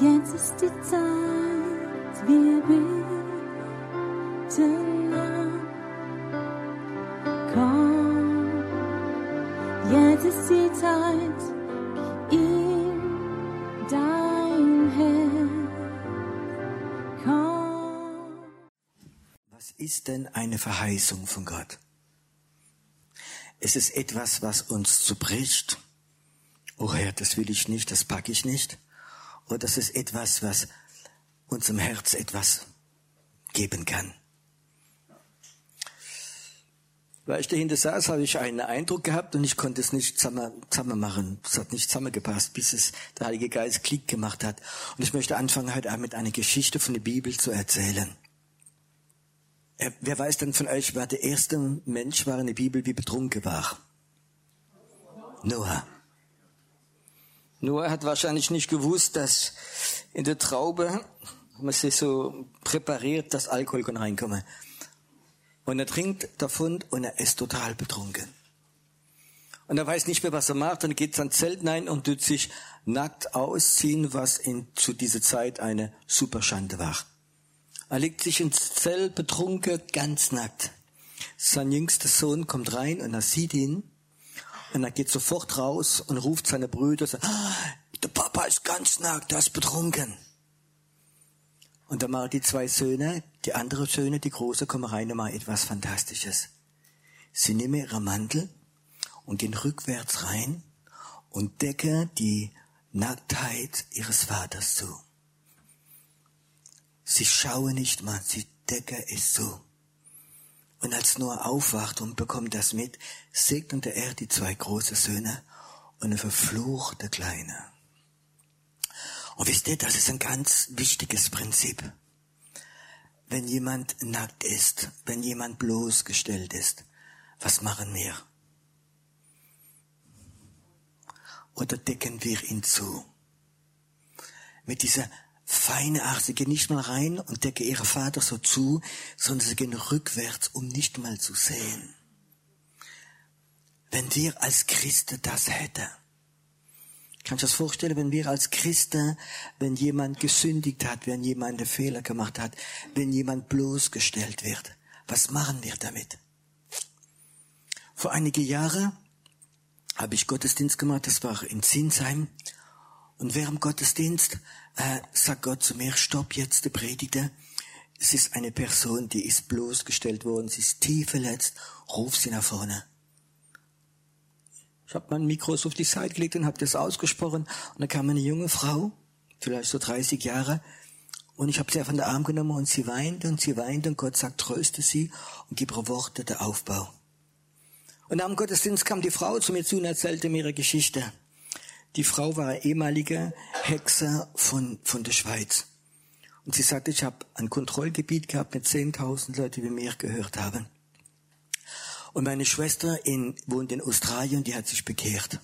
Jetzt ist die Zeit, wir beten an. Komm, jetzt ist die Zeit, gib ihm dein Herz. Komm. Was ist denn eine Verheißung von Gott? Es ist etwas, was uns zubricht. Oh Herr, das will ich nicht, das packe ich nicht. Oder das ist etwas, was unserem Herz etwas geben kann. Weil ich dahinter saß, habe ich einen Eindruck gehabt und ich konnte es nicht zusammen, zusammen machen. Es hat nicht zusammengepasst, bis es der Heilige Geist Klick gemacht hat. Und ich möchte anfangen, heute Abend mit einer Geschichte von der Bibel zu erzählen. Äh, Wer weiß denn von euch, wer der erste Mensch war in der Bibel, wie betrunken war? Noah. Noah hat wahrscheinlich nicht gewusst, dass in der Traube man sich so präpariert, dass Alkohol kann reinkommen. Und er trinkt davon und er ist total betrunken. Und er weiß nicht mehr, was er macht, dann geht sein Zelt rein und tut sich nackt ausziehen, was in, zu dieser Zeit eine Superschande war. Er legt sich ins Zelt betrunken, ganz nackt. Sein jüngster Sohn kommt rein und er sieht ihn und er geht sofort raus und ruft seine Brüder, sagt, ah, der Papa ist ganz nackt, er ist betrunken. Und dann machen die zwei Söhne, die anderen Söhne, die große, kommen rein und machen etwas Fantastisches. Sie nehmen ihre Mantel und gehen rückwärts rein und decken die Nacktheit ihres Vaters zu. Sie schauen nicht mal, sie decken es zu. Und als Noah aufwacht und bekommt das mit, segnete er die zwei großen Söhne und er verflucht der Kleine. Und wisst ihr, das ist ein ganz wichtiges Prinzip. Wenn jemand nackt ist, wenn jemand bloßgestellt ist, was machen wir? Oder decken wir ihn zu? Mit dieser feine Art, sie gehen nicht mal rein und decken ihre Vater so zu, sondern sie gehen rückwärts, um nicht mal zu sehen. Wenn wir als Christen das hätten, Kannst du das vorstellen, wenn wir als Christen, wenn jemand gesündigt hat, wenn jemand einen Fehler gemacht hat, wenn jemand bloßgestellt wird, was machen wir damit? Vor einige Jahre habe ich Gottesdienst gemacht, das war in Zinsheim. Und während Gottesdienst äh, sagt Gott zu mir, stopp jetzt, der Prediger. Es ist eine Person, die ist bloßgestellt worden, sie ist tief verletzt, ruf sie nach vorne. Ich habe mein Mikro auf die Seite gelegt und habe das ausgesprochen. Und da kam eine junge Frau, vielleicht so 30 Jahre, und ich habe sie auf den Arm genommen und sie weinte und sie weinte und Gott sagt, tröste sie und gib ihr Worte der Aufbau. Und dem Gottesdienst kam die Frau zu mir zu und erzählte mir ihre Geschichte. Die Frau war eine ehemalige Hexe von, von der Schweiz. Und sie sagte, ich habe ein Kontrollgebiet gehabt mit 10.000 Leuten, die mir gehört haben. Und meine Schwester in, wohnt in Australien, die hat sich bekehrt.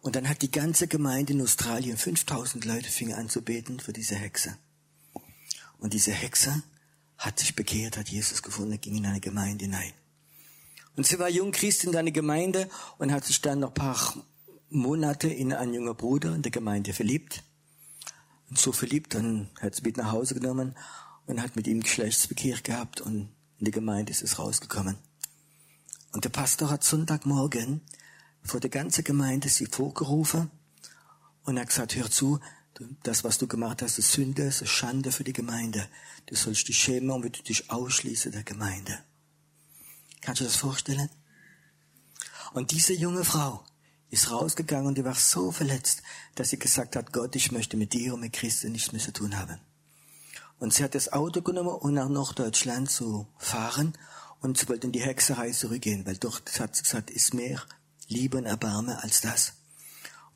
Und dann hat die ganze Gemeinde in Australien, 5000 Leute fingen an zu beten für diese Hexe. Und diese Hexe hat sich bekehrt, hat Jesus gefunden, ging in eine Gemeinde hinein. Und sie war jung Christ in einer Gemeinde und hat sich dann noch paar Monate in einen jungen Bruder in der Gemeinde verliebt. Und so verliebt, dann hat sie mit nach Hause genommen und hat mit ihm Geschlechtsverkehr gehabt und in der Gemeinde ist es rausgekommen. Und der Pastor hat Sonntagmorgen vor der ganzen Gemeinde sie vorgerufen und hat gesagt, hör zu, das, was du gemacht hast, ist Sünde, ist Schande für die Gemeinde. Du sollst dich schämen und du dich ausschließen der Gemeinde. Kannst du das vorstellen? Und diese junge Frau ist rausgegangen und die war so verletzt, dass sie gesagt hat, Gott, ich möchte mit dir und mit Christen nichts mehr zu tun haben. Und sie hat das Auto genommen, um nach Norddeutschland zu fahren und sie wollte in die Hexerei zurückgehen, weil dort hat sie gesagt, ist mehr Liebe und Erbarme als das.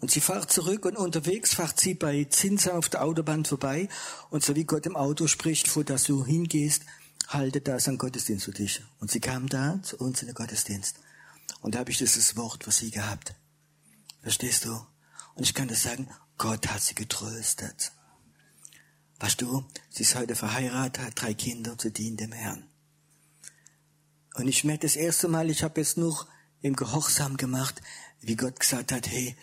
Und sie fährt zurück und unterwegs fährt sie bei Zinsa auf der Autobahn vorbei und so wie Gott im Auto spricht, vor dass du hingehst, halte da ein Gottesdienst für dich. Und sie kam da zu uns in den Gottesdienst. Und da habe ich dieses Wort für sie gehabt. Verstehst du? Und ich kann das sagen, Gott hat sie getröstet. Weißt du, sie ist heute verheiratet, hat drei Kinder, sie dient dem Herrn. Und ich merke das erste Mal, ich habe jetzt nur im Gehorsam gemacht, wie Gott gesagt hat, hey,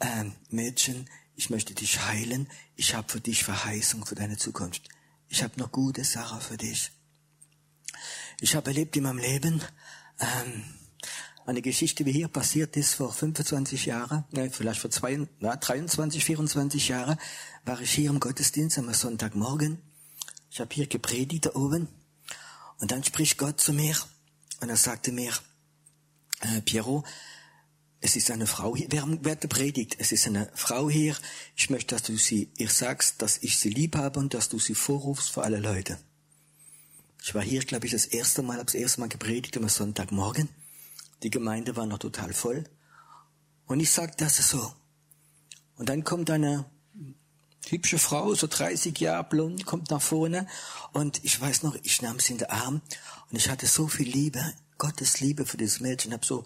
ähm, Mädchen, ich möchte dich heilen, ich habe für dich Verheißung für deine Zukunft. Ich habe noch gute Sache für dich. Ich habe erlebt in meinem Leben ähm, eine Geschichte, wie hier passiert ist vor 25 Jahren, ne, vielleicht vor zwei, na, 23, 24 Jahren, war ich hier im Gottesdienst am Sonntagmorgen. Ich habe hier gepredigt da oben und dann spricht Gott zu mir und er sagte mir, äh, Piero, es ist eine Frau hier, wer, wer predigt, es ist eine Frau hier, ich möchte, dass du sie, ihr sagst, dass ich sie lieb habe und dass du sie vorrufst für alle Leute. Ich war hier, glaube ich, das erste Mal, habe das erste Mal gepredigt am Sonntagmorgen. Die Gemeinde war noch total voll. Und ich sagte, das ist so. Und dann kommt eine hübsche Frau, so 30 Jahre blond, kommt nach vorne. Und ich weiß noch, ich nahm sie in den Arm und ich hatte so viel Liebe, Gottes Liebe für dieses Mädchen, habe so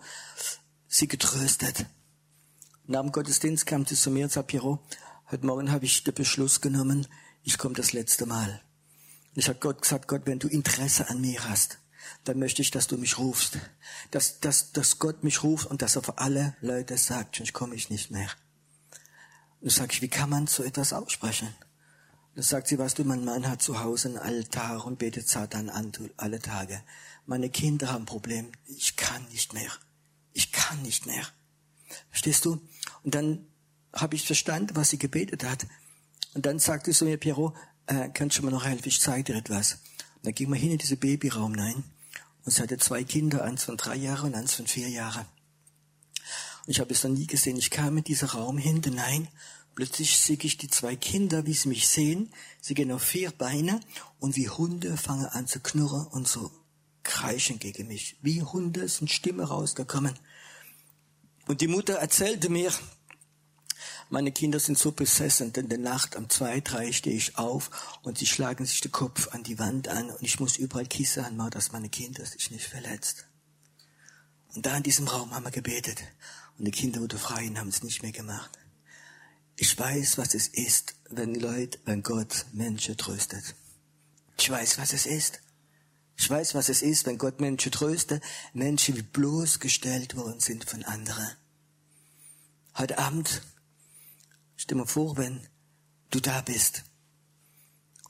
sie getröstet. Nach dem Gottesdienst kam sie zu mir und sagte, Piero, heute Morgen habe ich den Beschluss genommen, ich komme das letzte Mal. Ich habe Gott gesagt, Gott, wenn du Interesse an mir hast, dann möchte ich, dass du mich rufst. Dass, dass, dass Gott mich ruft und dass er für alle Leute sagt, sonst komme ich nicht mehr. Und sage ich, wie kann man so etwas aussprechen? Dann sagt sie, weißt du, mein Mann hat zu Hause einen Altar und betet Satan an alle Tage. Meine Kinder haben ein Problem. Ich kann nicht mehr. Ich kann nicht mehr. Verstehst du? Und dann habe ich verstanden, was sie gebetet hat. Und dann sagte sie mir, Piero, äh, kannst du mir noch helfen? Ich zeige dir etwas. Und dann ging wir hin in diesen Babyraum rein. Und sie hatte zwei Kinder, eins von drei Jahren und eins von vier Jahren. Und ich habe es noch nie gesehen. Ich kam in diesen Raum hinein. Plötzlich sehe ich die zwei Kinder, wie sie mich sehen. Sie gehen auf vier Beine und wie Hunde fangen an zu knurren und so kreischen gegen mich. Wie Hunde sind Stimme rausgekommen. Und die Mutter erzählte mir, meine Kinder sind so besessen, denn in der Nacht um zwei, drei stehe ich auf und sie schlagen sich den Kopf an die Wand an und ich muss überall Kissen anmachen, dass meine Kinder sich nicht verletzt. Und da in diesem Raum haben wir gebetet und die Kinder wurden frei und haben es nicht mehr gemacht. Ich weiß, was es ist, wenn Leute, wenn Gott Menschen tröstet. Ich weiß, was es ist. Ich weiß, was es ist, wenn Gott Menschen tröstet, Menschen, die bloßgestellt worden sind von anderen. Heute Abend Stell dir vor, wenn du da bist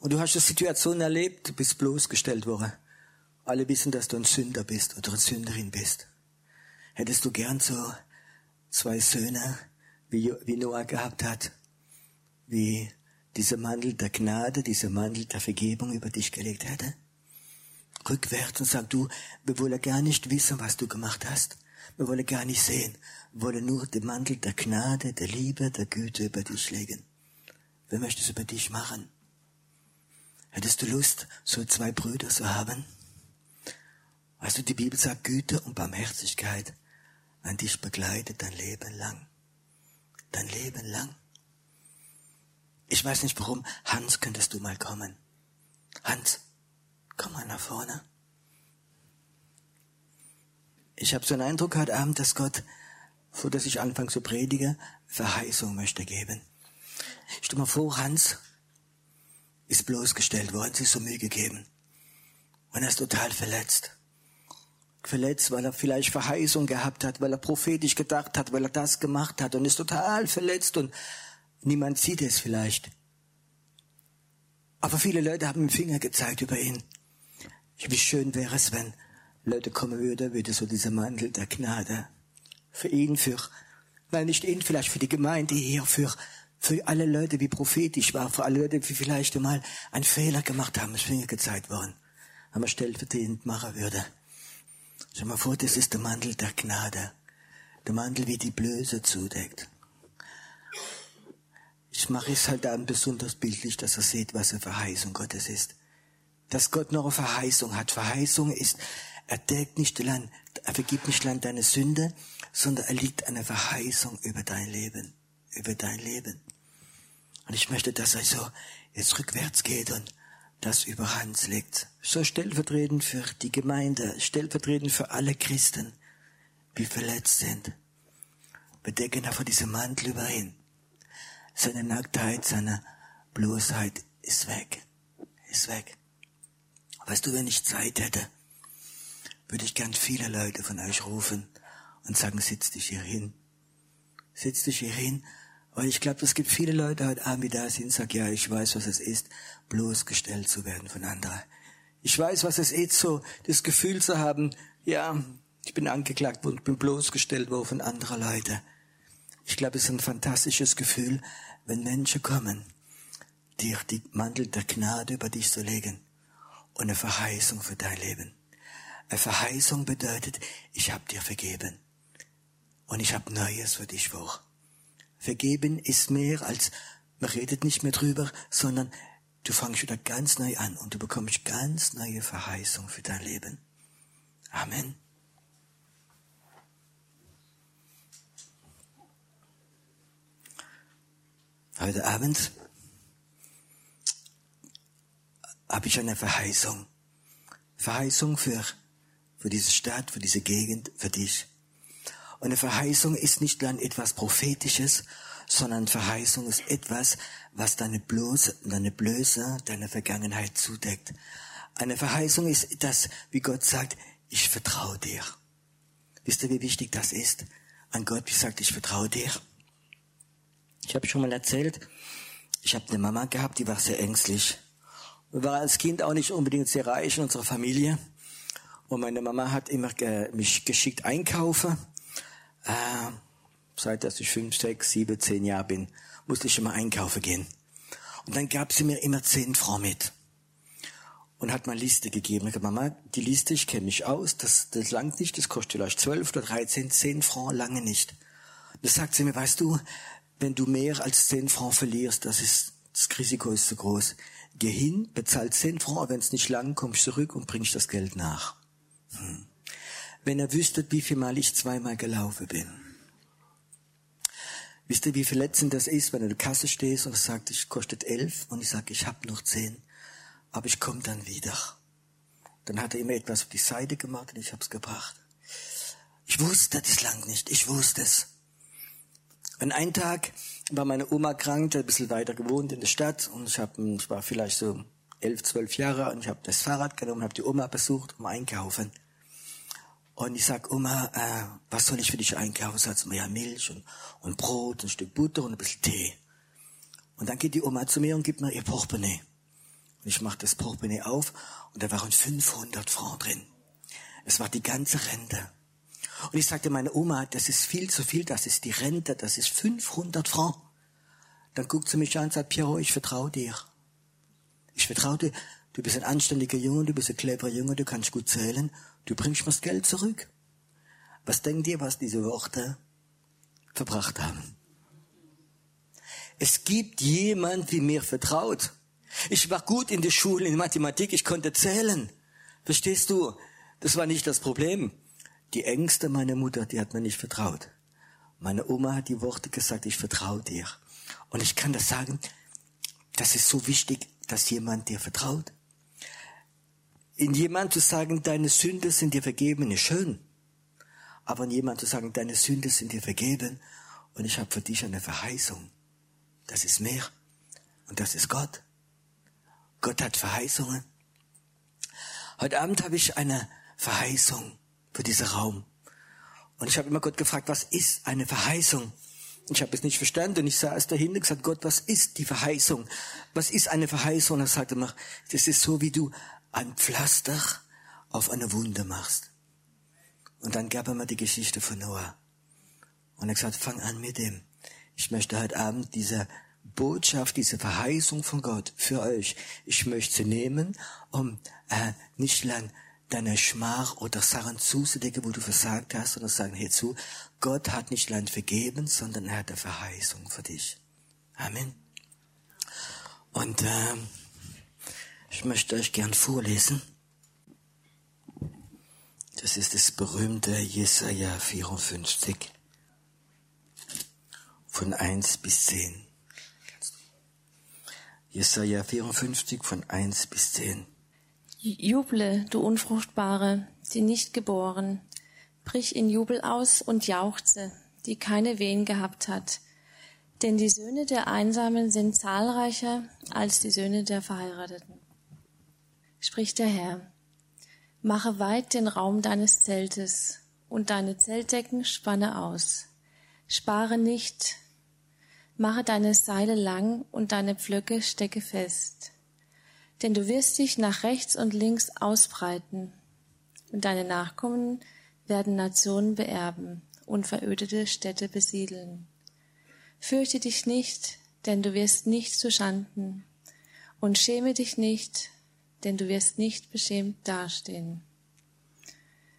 und du hast eine Situation erlebt, du bist bloßgestellt worden. Alle wissen, dass du ein Sünder bist oder eine Sünderin bist. Hättest du gern so zwei Söhne, wie, Noah gehabt hat, wie dieser Mantel der Gnade, dieser Mantel der Vergebung über dich gelegt hätte? Rückwärts und sag du, wir wollen gar nicht wissen, was du gemacht hast. Wir wollen gar nicht sehen. Wir wollen nur den Mantel der Gnade, der Liebe, der Güte über dich legen. Wer möchte es über dich machen? Hättest du Lust, so zwei Brüder zu haben? Weißt du, die Bibel sagt, Güte und Barmherzigkeit an dich begleitet dein Leben lang. Dein Leben lang. Ich weiß nicht warum. Hans, könntest du mal kommen? Hans, komm mal nach vorne. Ich habe so einen Eindruck heute Abend, dass Gott, vor dass ich anfange zu predigen, Verheißung möchte geben. Stell mal vor, Hans ist bloßgestellt worden, sich so Mühe gegeben. Und er ist total verletzt. Verletzt, weil er vielleicht Verheißung gehabt hat, weil er prophetisch gedacht hat, weil er das gemacht hat und ist total verletzt und niemand sieht es vielleicht. Aber viele Leute haben den Finger gezeigt über ihn. Wie schön wäre es, wenn Leute kommen würde, würde so dieser Mantel der Gnade für ihn, für, nein, nicht ihn, vielleicht für die Gemeinde hier, für, für alle Leute, wie prophetisch war, für alle Leute, die vielleicht einmal einen Fehler gemacht haben, es Finger gezeigt worden, aber stellvertretend machen würde. Schau mal vor, das ist der Mantel der Gnade. Der Mantel, wie die Blöße zudeckt. Ich mache es halt dann besonders bildlich, dass er sieht, was eine Verheißung Gottes ist. Dass Gott noch eine Verheißung hat. Verheißung ist, er deckt nicht allein, er vergibt nicht allein deine Sünde, sondern er liegt eine Verheißung über dein Leben, über dein Leben. Und ich möchte, dass er so jetzt rückwärts geht und das über Hans legt. So stellvertretend für die Gemeinde, stellvertretend für alle Christen, die verletzt sind. Bedecken einfach diese Mantel über ihn. Seine Nacktheit, seine Bloßheit ist weg. Ist weg. Weißt du, wenn ich Zeit hätte, würde ich gern viele Leute von euch rufen und sagen, sitz dich hier hin. Sitz dich hier hin Aber ich glaube, es gibt viele Leute heute Abend, die da sind sagen, ja, ich weiß, was es ist, bloßgestellt zu werden von anderen. Ich weiß, was es ist, so das Gefühl zu haben, ja, ich bin angeklagt und bin bloßgestellt worden von anderen Leuten. Ich glaube, es ist ein fantastisches Gefühl, wenn Menschen kommen, dir die Mantel der Gnade über dich zu legen und eine Verheißung für dein Leben. Eine Verheißung bedeutet, ich habe dir vergeben und ich habe Neues für dich vor. Vergeben ist mehr als, man redet nicht mehr drüber, sondern du fängst wieder ganz neu an und du bekommst ganz neue Verheißung für dein Leben. Amen. Heute Abend habe ich eine Verheißung. Verheißung für, für diese Stadt, für diese Gegend, für dich. Und eine Verheißung ist nicht dann etwas Prophetisches, sondern Verheißung ist etwas, was deine Blöße, deine Blöße, deine Vergangenheit zudeckt. Eine Verheißung ist das, wie Gott sagt, ich vertraue dir. Wisst ihr, wie wichtig das ist? An Gott, wie sagt, ich vertraue dir. Ich habe schon mal erzählt, ich habe eine Mama gehabt, die war sehr ängstlich. Wir waren als Kind auch nicht unbedingt sehr reich in unserer Familie. Und meine Mama hat immer ge mich geschickt einkaufen. Äh, seit dass ich fünf, sechs, sieben, zehn Jahre bin, musste ich immer einkaufen gehen. Und dann gab sie mir immer zehn Francs mit. Und hat mir Liste gegeben. Ich gesagt, Mama, die Liste, ich kenne mich aus, das, das langt nicht, das kostet vielleicht zwölf oder dreizehn, zehn Francs lange nicht. Das sagt sie mir, weißt du, wenn du mehr als 10 Francs verlierst, das ist, das Risiko ist zu groß. Geh hin, bezahl 10 Francs, wenn es nicht lang, kommst zurück und bringst das Geld nach. Wenn er wüsste, wie viel Mal ich zweimal gelaufen bin. Wisst ihr, wie verletzend das ist, wenn du in der Kasse stehst und sagt, ich kostet elf und ich sage, ich habe noch zehn, aber ich komme dann wieder. Dann hat er immer etwas auf die Seite gemacht und ich habe es gebracht. Ich wusste das lang nicht, ich wusste es. Und einen Tag war meine Oma krank, ein bisschen weiter gewohnt in der Stadt und ich, hab, ich war vielleicht so elf, zwölf Jahre und ich habe das Fahrrad genommen, habe die Oma besucht, um einkaufen. Und ich sag, Oma, äh, was soll ich für dich einkaufen? Sagt mir ja Milch und, und Brot, ein Stück Butter und ein bisschen Tee. Und dann geht die Oma zu mir und gibt mir ihr Portemonnaie. Und ich mache das Portemonnaie auf und da waren 500 Francs drin. Es war die ganze Rente. Und ich sagte meine Oma, das ist viel zu viel, das ist die Rente, das ist 500 Francs. Dann guckt sie mich an und sagt, Piero, ich vertraue dir. Ich vertraue dir. Du bist ein anständiger Junge, du bist ein cleverer Junge, du kannst gut zählen. Du bringst mir das Geld zurück. Was denkt ihr, was diese Worte verbracht haben? Es gibt jemand, wie mir vertraut. Ich war gut in der Schule, in Mathematik, ich konnte zählen. Verstehst du? Das war nicht das Problem. Die Ängste meiner Mutter, die hat mir nicht vertraut. Meine Oma hat die Worte gesagt, ich vertraue dir. Und ich kann das sagen, das ist so wichtig, dass jemand dir vertraut. In jemand zu sagen, deine Sünde sind dir vergeben, ist schön. Aber in jemand zu sagen, deine Sünde sind dir vergeben und ich habe für dich eine Verheißung. Das ist mehr. Und das ist Gott. Gott hat Verheißungen. Heute Abend habe ich eine Verheißung für diesen Raum. Und ich habe immer Gott gefragt, was ist eine Verheißung? Ich habe es nicht verstanden und ich saß dahinter und gesagt, Gott, was ist die Verheißung? Was ist eine Verheißung? Und er sagte mir, das ist so, wie du ein Pflaster auf eine Wunde machst. Und dann gab er mir die Geschichte von Noah. Und er gesagt, fang an mit dem. Ich möchte heute Abend diese Botschaft, diese Verheißung von Gott für euch, ich möchte sie nehmen, um äh, nicht lang deine Schmach oder Sachen zuzudecken, wo du versagt hast, sondern sagen hierzu, Gott hat nicht Land vergeben, sondern er hat eine Verheißung für dich. Amen. Und äh, ich möchte euch gern vorlesen. Das ist das berühmte Jesaja 54 von 1 bis 10. Jesaja 54 von 1 bis 10. Juble, du Unfruchtbare, die nicht geboren. Brich in Jubel aus und jauchze, die keine Wehen gehabt hat. Denn die Söhne der Einsamen sind zahlreicher als die Söhne der Verheirateten. Spricht der Herr. Mache weit den Raum deines Zeltes und deine Zeltdecken spanne aus. Spare nicht, Mache deine Seile lang und deine Pflöcke stecke fest. Denn du wirst dich nach rechts und links ausbreiten, und deine Nachkommen werden Nationen beerben und verödete Städte besiedeln. Fürchte dich nicht, denn du wirst nicht zu Schanden, und schäme dich nicht, denn du wirst nicht beschämt dastehen,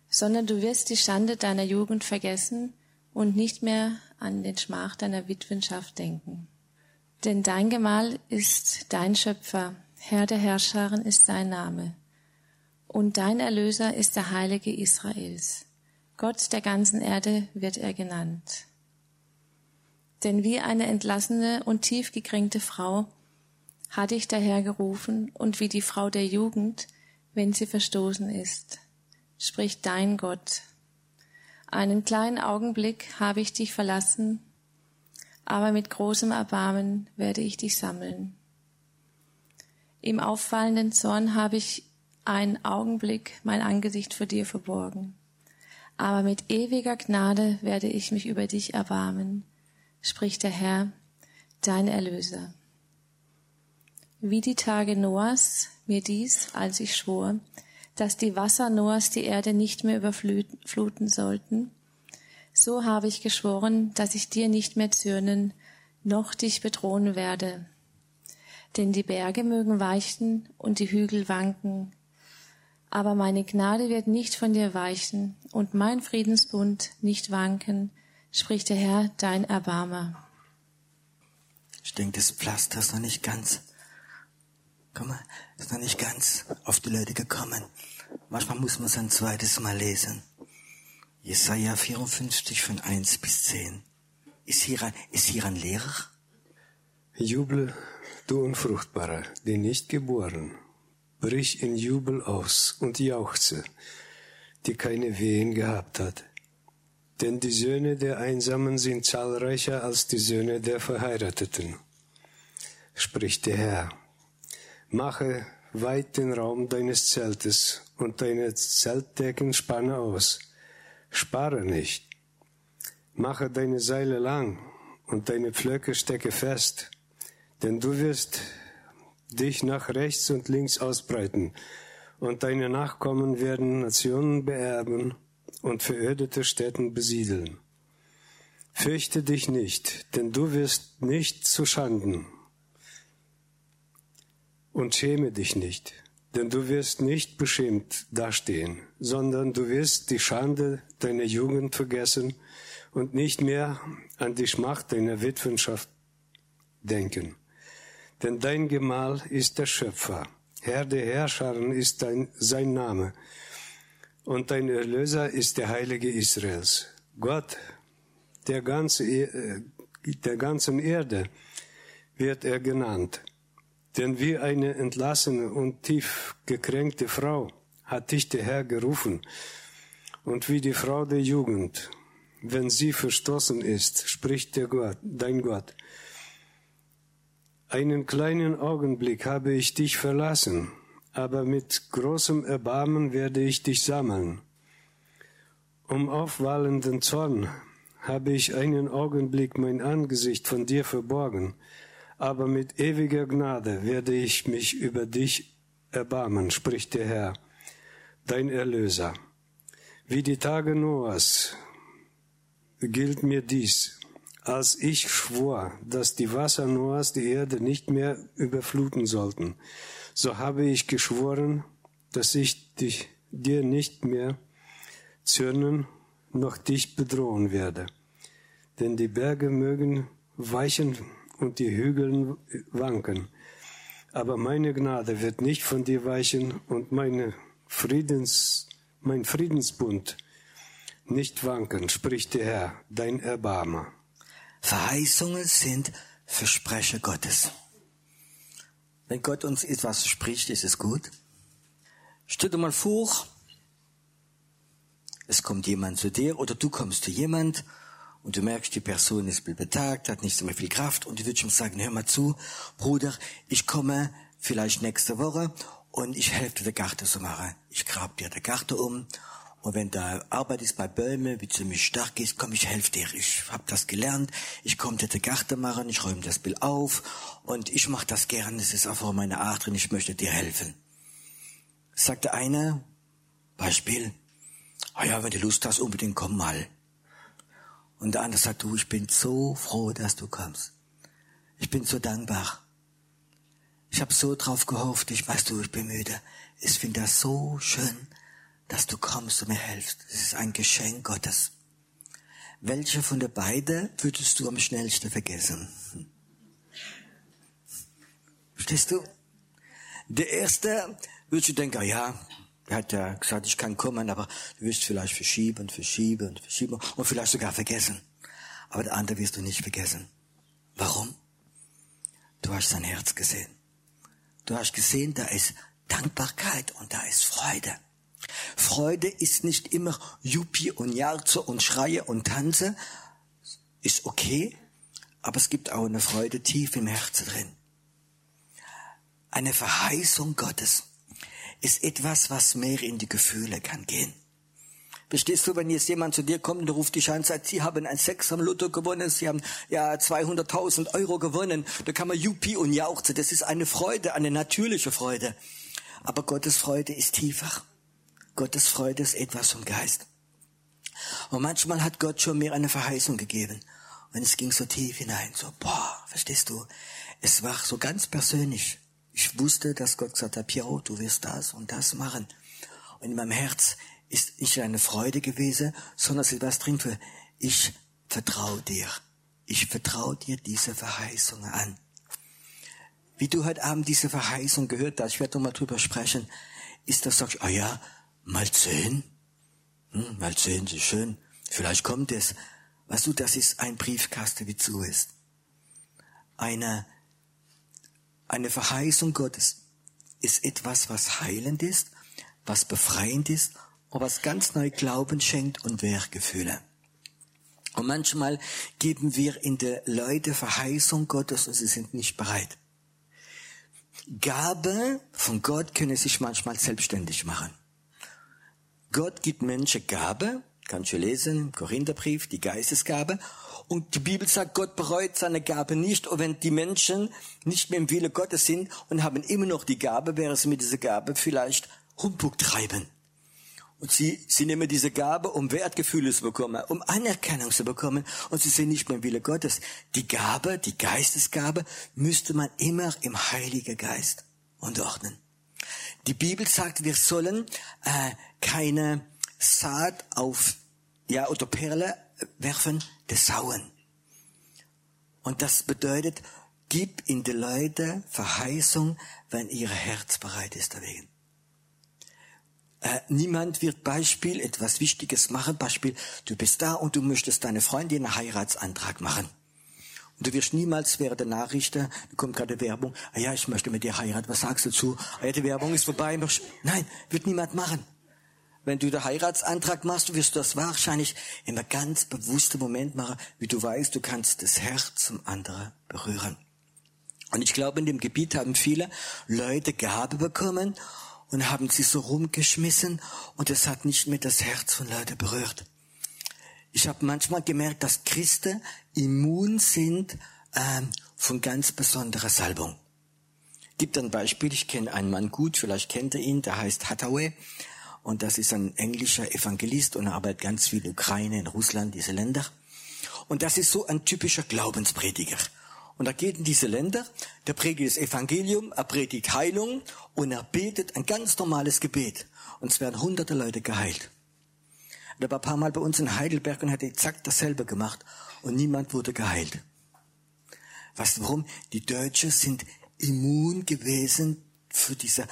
sondern du wirst die Schande deiner Jugend vergessen und nicht mehr an den Schmach deiner Witwenschaft denken. Denn dein Gemahl ist dein Schöpfer, Herr der Herrscharen ist sein Name, und dein Erlöser ist der Heilige Israels. Gott der ganzen Erde wird er genannt. Denn wie eine entlassene und tief gekränkte Frau hat dich daher gerufen und wie die Frau der Jugend, wenn sie verstoßen ist, spricht dein Gott. Einen kleinen Augenblick habe ich dich verlassen, aber mit großem Erbarmen werde ich dich sammeln. Im auffallenden Zorn habe ich einen Augenblick mein Angesicht vor dir verborgen, aber mit ewiger Gnade werde ich mich über dich erbarmen, spricht der Herr, dein Erlöser wie die Tage Noahs mir dies, als ich schwor, dass die Wasser Noahs die Erde nicht mehr überfluten sollten, so habe ich geschworen, dass ich dir nicht mehr zürnen, noch dich bedrohen werde. Denn die Berge mögen weichen und die Hügel wanken, aber meine Gnade wird nicht von dir weichen und mein Friedensbund nicht wanken, spricht der Herr, dein Erbarmer. Ich denke, das Pflaster ist noch nicht ganz Komm mal, ist noch nicht ganz auf die Leute gekommen. Manchmal muss man es ein zweites Mal lesen. Jesaja 54 von 1 bis 10. Ist hier ein, ist hier ein Lehrer? Juble, du Unfruchtbarer, die nicht geboren. Brich in Jubel aus und jauchze, die keine Wehen gehabt hat. Denn die Söhne der Einsamen sind zahlreicher als die Söhne der Verheirateten, spricht der Herr. Mache weit den Raum deines Zeltes und deine Zeltdecken spanne aus. Spare nicht. Mache deine Seile lang und deine Pflöcke stecke fest, denn du wirst dich nach rechts und links ausbreiten, und deine Nachkommen werden Nationen beerben und verödete Städten besiedeln. Fürchte dich nicht, denn du wirst nicht zu Schanden und schäme dich nicht, denn du wirst nicht beschämt dastehen, sondern du wirst die Schande deiner Jugend vergessen und nicht mehr an die Schmach deiner Witwenschaft denken. Denn dein Gemahl ist der Schöpfer, Herr der Herrscharen ist dein, sein Name, und dein Erlöser ist der Heilige Israels. Gott der, ganze, äh, der ganzen Erde wird er genannt. Denn wie eine entlassene und tief gekränkte Frau hat dich der Herr gerufen. Und wie die Frau der Jugend, wenn sie verstoßen ist, spricht der Gott, dein Gott. Einen kleinen Augenblick habe ich dich verlassen, aber mit großem Erbarmen werde ich dich sammeln. Um aufwallenden Zorn habe ich einen Augenblick mein Angesicht von dir verborgen, aber mit ewiger Gnade werde ich mich über dich erbarmen, spricht der Herr, dein Erlöser. Wie die Tage Noahs gilt mir dies, als ich schwor, dass die Wasser Noahs die Erde nicht mehr überfluten sollten, so habe ich geschworen, dass ich dich, dir nicht mehr zürnen noch dich bedrohen werde. Denn die Berge mögen weichen und die Hügel wanken. Aber meine Gnade wird nicht von dir weichen und meine Friedens, mein Friedensbund nicht wanken, spricht der Herr, dein Erbarmer. Verheißungen sind Versprecher Gottes. Wenn Gott uns etwas spricht, ist es gut. Stell dir mal vor, es kommt jemand zu dir oder du kommst zu jemand und du merkst, die Person ist betagt, hat nicht so viel Kraft und du würdest ihm sagen, hör mal zu, Bruder, ich komme vielleicht nächste Woche und ich helfe dir, den Garten zu machen. Ich grab dir den Garten um Und wenn da Arbeit ist bei Bäumen, wie ziemlich stark ist, komm, ich helfe dir. Ich hab das gelernt. Ich komme dir die Garten machen, ich räume das Bild auf und ich mache das gern. Es ist einfach meine Art drin, ich möchte dir helfen. Sagte einer, Beispiel, ah ja, wenn du Lust hast, unbedingt komm mal. Und der andere sagt, du, ich bin so froh, dass du kommst. Ich bin so dankbar. Ich habe so drauf gehofft, ich weißt du, ich bin müde. Ich finde das so schön, dass du kommst und mir hilfst. Es ist ein Geschenk Gottes. Welche von den beiden würdest du am schnellsten vergessen? Verstehst du? Der erste würdest du denken, ja, er hat ja gesagt, ich kann kommen, aber du wirst vielleicht verschieben und verschieben und verschieben und vielleicht sogar vergessen. Aber der andere wirst du nicht vergessen. Warum? Du hast sein Herz gesehen. Du hast gesehen, da ist Dankbarkeit und da ist Freude. Freude ist nicht immer Juppie und Jarze und Schreie und Tanze. Ist okay, aber es gibt auch eine Freude tief im Herzen drin. Eine Verheißung Gottes ist etwas, was mehr in die Gefühle kann gehen. Verstehst du, wenn jetzt jemand zu dir kommt und ruft dich an und sagt, Sie haben ein Sex am Lotto gewonnen, Sie haben ja 200.000 Euro gewonnen, da kann man Juppie und jauchzen. Das ist eine Freude, eine natürliche Freude. Aber Gottes Freude ist tiefer. Gottes Freude ist etwas vom Geist. Und manchmal hat Gott schon mir eine Verheißung gegeben. Und es ging so tief hinein, so, boah, verstehst du? Es war so ganz persönlich. Ich wusste, dass Gott gesagt hat, Piero, du wirst das und das machen. Und in meinem Herz ist nicht eine Freude gewesen, sondern es ist was drin für, ich vertraue dir. Ich vertraue dir diese Verheißung an. Wie du heute Abend diese Verheißung gehört hast, ich werde noch mal drüber sprechen, ist das, sagst ah ja, mal sehen, hm, mal sehen, so schön, vielleicht kommt es. Weißt du, das ist ein Briefkasten, wie zu ist. Eine, eine Verheißung Gottes ist etwas, was heilend ist, was befreiend ist und was ganz neu Glauben schenkt und Werkgefühle. Und manchmal geben wir in der Leute Verheißung Gottes und sie sind nicht bereit. Gabe von Gott können sich manchmal selbstständig machen. Gott gibt Menschen Gabe, kannst du lesen im Korintherbrief, die Geistesgabe. Und die Bibel sagt, Gott bereut seine Gabe nicht. Und wenn die Menschen nicht mehr im Wille Gottes sind und haben immer noch die Gabe, wäre sie mit dieser Gabe vielleicht Humbug treiben. Und sie, sie nehmen diese Gabe, um Wertgefühle zu bekommen, um Anerkennung zu bekommen. Und sie sind nicht mehr im Wille Gottes. Die Gabe, die Geistesgabe, müsste man immer im Heiligen Geist unterordnen. Die Bibel sagt, wir sollen äh, keine Saat auf ja oder Perle werfen des Sauen. Und das bedeutet, gib in die Leute Verheißung, wenn ihr Herz bereit ist dagegen. Äh, niemand wird Beispiel etwas Wichtiges machen. Beispiel, du bist da und du möchtest deine Freundin einen Heiratsantrag machen. Du wirst niemals während der Nachrichten, da kommt gerade Werbung, ah ja, ich möchte mit dir heiraten, was sagst du dazu? Ah ja, die Werbung ist vorbei. Nein, wird niemand machen. Wenn du den Heiratsantrag machst, wirst du das wahrscheinlich in einem ganz bewussten Moment machen, wie du weißt, du kannst das Herz zum anderen berühren. Und ich glaube, in dem Gebiet haben viele Leute Gabe bekommen und haben sie so rumgeschmissen und es hat nicht mehr das Herz von Leuten berührt. Ich habe manchmal gemerkt, dass Christen immun sind ähm, von ganz besonderer Salbung. Gibt ein Beispiel, ich kenne einen Mann gut, vielleicht kennt ihr ihn, der heißt Hathaway. Und das ist ein englischer Evangelist und er arbeitet ganz viel in Ukraine, in Russland, diese Länder. Und das ist so ein typischer Glaubensprediger. Und er geht in diese Länder, der predigt das Evangelium, er predigt Heilung und er betet ein ganz normales Gebet. Und es werden hunderte Leute geheilt. Er war ein paar Mal bei uns in Heidelberg und hat exakt dasselbe gemacht und niemand wurde geheilt. Weißt du warum? Die Deutschen sind immun gewesen für diese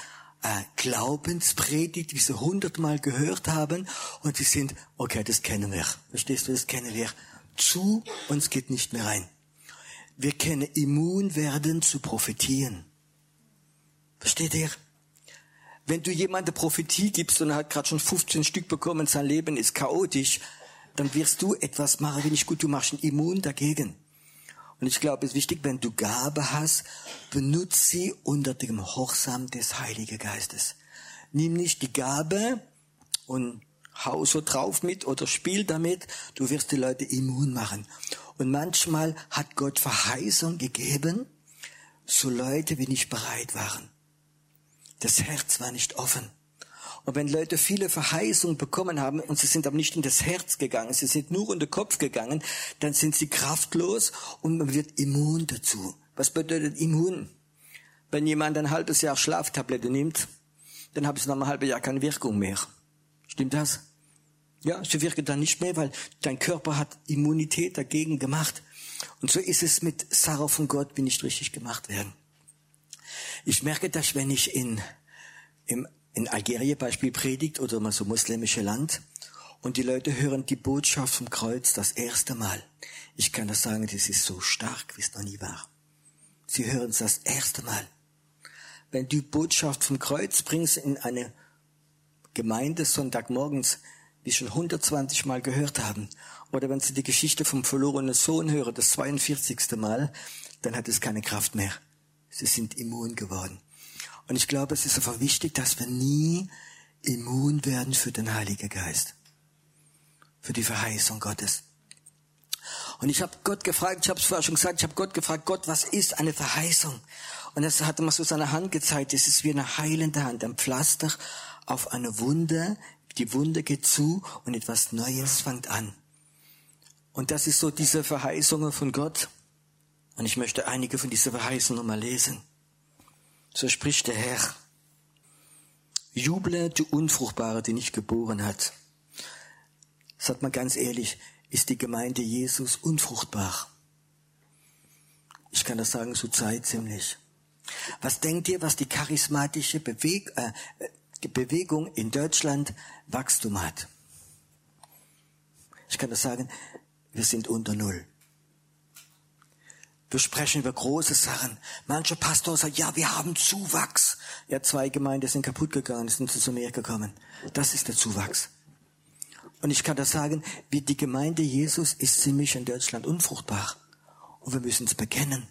äh, Glaubenspredigt, wie sie hundertmal gehört haben und sie sind, okay, das kennen wir. Verstehst du, das kennen wir. Zu uns geht nicht mehr rein. Wir können immun werden zu profitieren. Versteht ihr? Wenn du jemandem Prophetie gibst und er hat gerade schon 15 Stück bekommen, sein Leben ist chaotisch, dann wirst du etwas machen, wenn nicht gut, du machst ihn immun dagegen. Und ich glaube, es ist wichtig, wenn du Gabe hast, benutze sie unter dem Gehorsam des Heiligen Geistes. Nimm nicht die Gabe und hau so drauf mit oder spiel damit, du wirst die Leute immun machen. Und manchmal hat Gott Verheißung gegeben, so Leute wie nicht bereit waren. Das Herz war nicht offen. Und wenn Leute viele Verheißungen bekommen haben und sie sind aber nicht in das Herz gegangen, sie sind nur in den Kopf gegangen, dann sind sie kraftlos und man wird immun dazu. Was bedeutet immun? Wenn jemand ein halbes Jahr Schlaftablette nimmt, dann hat es nach einem halben Jahr keine Wirkung mehr. Stimmt das? Ja, sie wirken dann nicht mehr, weil dein Körper hat Immunität dagegen gemacht. Und so ist es mit Sarah von Gott, wie nicht richtig gemacht werden. Ich merke dass wenn ich in, im, in Algerien Beispiel predigt oder mal so muslimische Land und die Leute hören die Botschaft vom Kreuz das erste Mal. Ich kann das sagen, das ist so stark, wie es noch nie war. Sie hören es das erste Mal. Wenn du die Botschaft vom Kreuz bringst in eine Gemeinde Sonntagmorgens, wie schon 120 Mal gehört haben, oder wenn sie die Geschichte vom verlorenen Sohn hören, das 42. Mal, dann hat es keine Kraft mehr. Sie sind immun geworden. Und ich glaube, es ist einfach wichtig, dass wir nie immun werden für den Heiligen Geist, für die Verheißung Gottes. Und ich habe Gott gefragt, ich habe es vorher schon gesagt, ich habe Gott gefragt, Gott, was ist eine Verheißung? Und er hat immer so seine Hand gezeigt, es ist wie eine heilende Hand, ein Pflaster auf eine Wunde, die Wunde geht zu und etwas Neues fängt an. Und das ist so diese Verheißungen von Gott. Und ich möchte einige von diesen Verheißungen nochmal lesen. So spricht der Herr. Juble, du Unfruchtbare, die nicht geboren hat. Sagt mal ganz ehrlich, ist die Gemeinde Jesus unfruchtbar? Ich kann das sagen, zur Zeit ziemlich. Was denkt ihr, was die charismatische Beweg äh, Bewegung in Deutschland Wachstum hat? Ich kann das sagen, wir sind unter Null. Wir sprechen über große Sachen. Manche Pastor sagen, ja, wir haben Zuwachs. Ja, zwei Gemeinden sind kaputt gegangen, sind zu mir gekommen. Das ist der Zuwachs. Und ich kann das sagen, wie die Gemeinde Jesus ist ziemlich in Deutschland unfruchtbar. Und wir müssen es bekennen.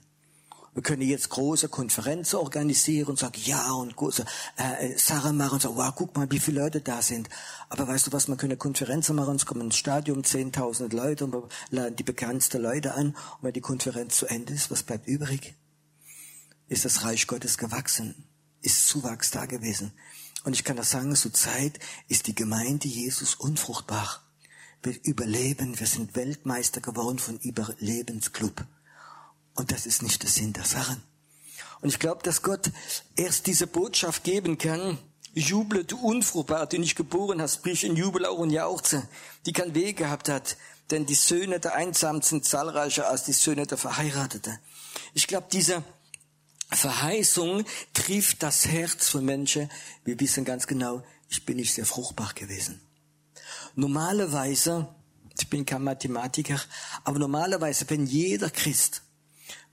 Wir können jetzt große Konferenzen organisieren und sagen, ja, und große äh, Sachen machen und sagen, wow, guck mal, wie viele Leute da sind. Aber weißt du was, man könnte Konferenzen machen, es kommen ins Stadion 10.000 Leute und wir laden die bekanntsten Leute an. Und wenn die Konferenz zu Ende ist, was bleibt übrig? Ist das Reich Gottes gewachsen? Ist Zuwachs da gewesen? Und ich kann das sagen, zur Zeit ist die Gemeinde Jesus unfruchtbar. Wir überleben, wir sind Weltmeister geworden von Überlebensclub. Und das ist nicht der Sinn der Sachen. Und ich glaube, dass Gott erst diese Botschaft geben kann, Juble, du Unfruchtbar, die nicht geboren hast, brich in Jubel auch und jauchze, die kein Weg gehabt hat, denn die Söhne der Einsamen sind zahlreicher als die Söhne der Verheirateten. Ich glaube, diese Verheißung trifft das Herz von Menschen. Wir wissen ganz genau, ich bin nicht sehr fruchtbar gewesen. Normalerweise, ich bin kein Mathematiker, aber normalerweise, wenn jeder Christ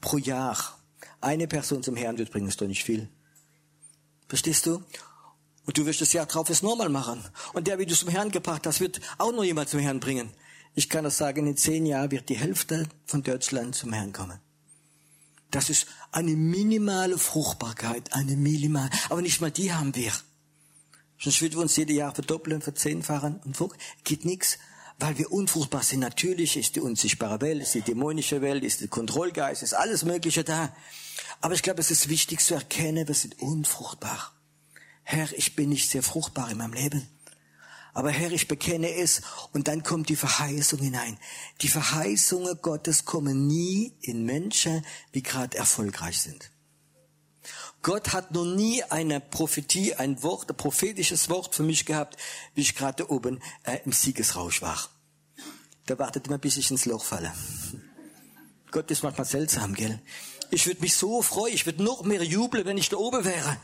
pro Jahr eine Person zum Herrn wird bringen, ist doch nicht viel. Verstehst du? Und du wirst das Jahr drauf es normal machen. Und der, wie du zum Herrn gebracht hast, wird auch noch jemand zum Herrn bringen. Ich kann das sagen, in zehn Jahren wird die Hälfte von Deutschland zum Herrn kommen. Das ist eine minimale Fruchtbarkeit, eine minimale, aber nicht mal die haben wir. Sonst würden wir uns jedes Jahr verdoppeln, verzehnfachen und wo geht nichts weil wir unfruchtbar sind. Natürlich ist die unsichtbare Welt, ist die dämonische Welt, ist der Kontrollgeist, ist alles Mögliche da. Aber ich glaube, es ist wichtig zu erkennen, wir sind unfruchtbar. Herr, ich bin nicht sehr fruchtbar in meinem Leben. Aber Herr, ich bekenne es und dann kommt die Verheißung hinein. Die Verheißungen Gottes kommen nie in Menschen, die gerade erfolgreich sind. Gott hat noch nie eine Prophetie, ein Wort, ein prophetisches Wort für mich gehabt, wie ich gerade oben äh, im Siegesrausch war. Da wartet immer, bis ich ins Loch falle. Gott ist manchmal seltsam, gell? Ich würde mich so freuen, ich würde noch mehr jubeln, wenn ich da oben wäre.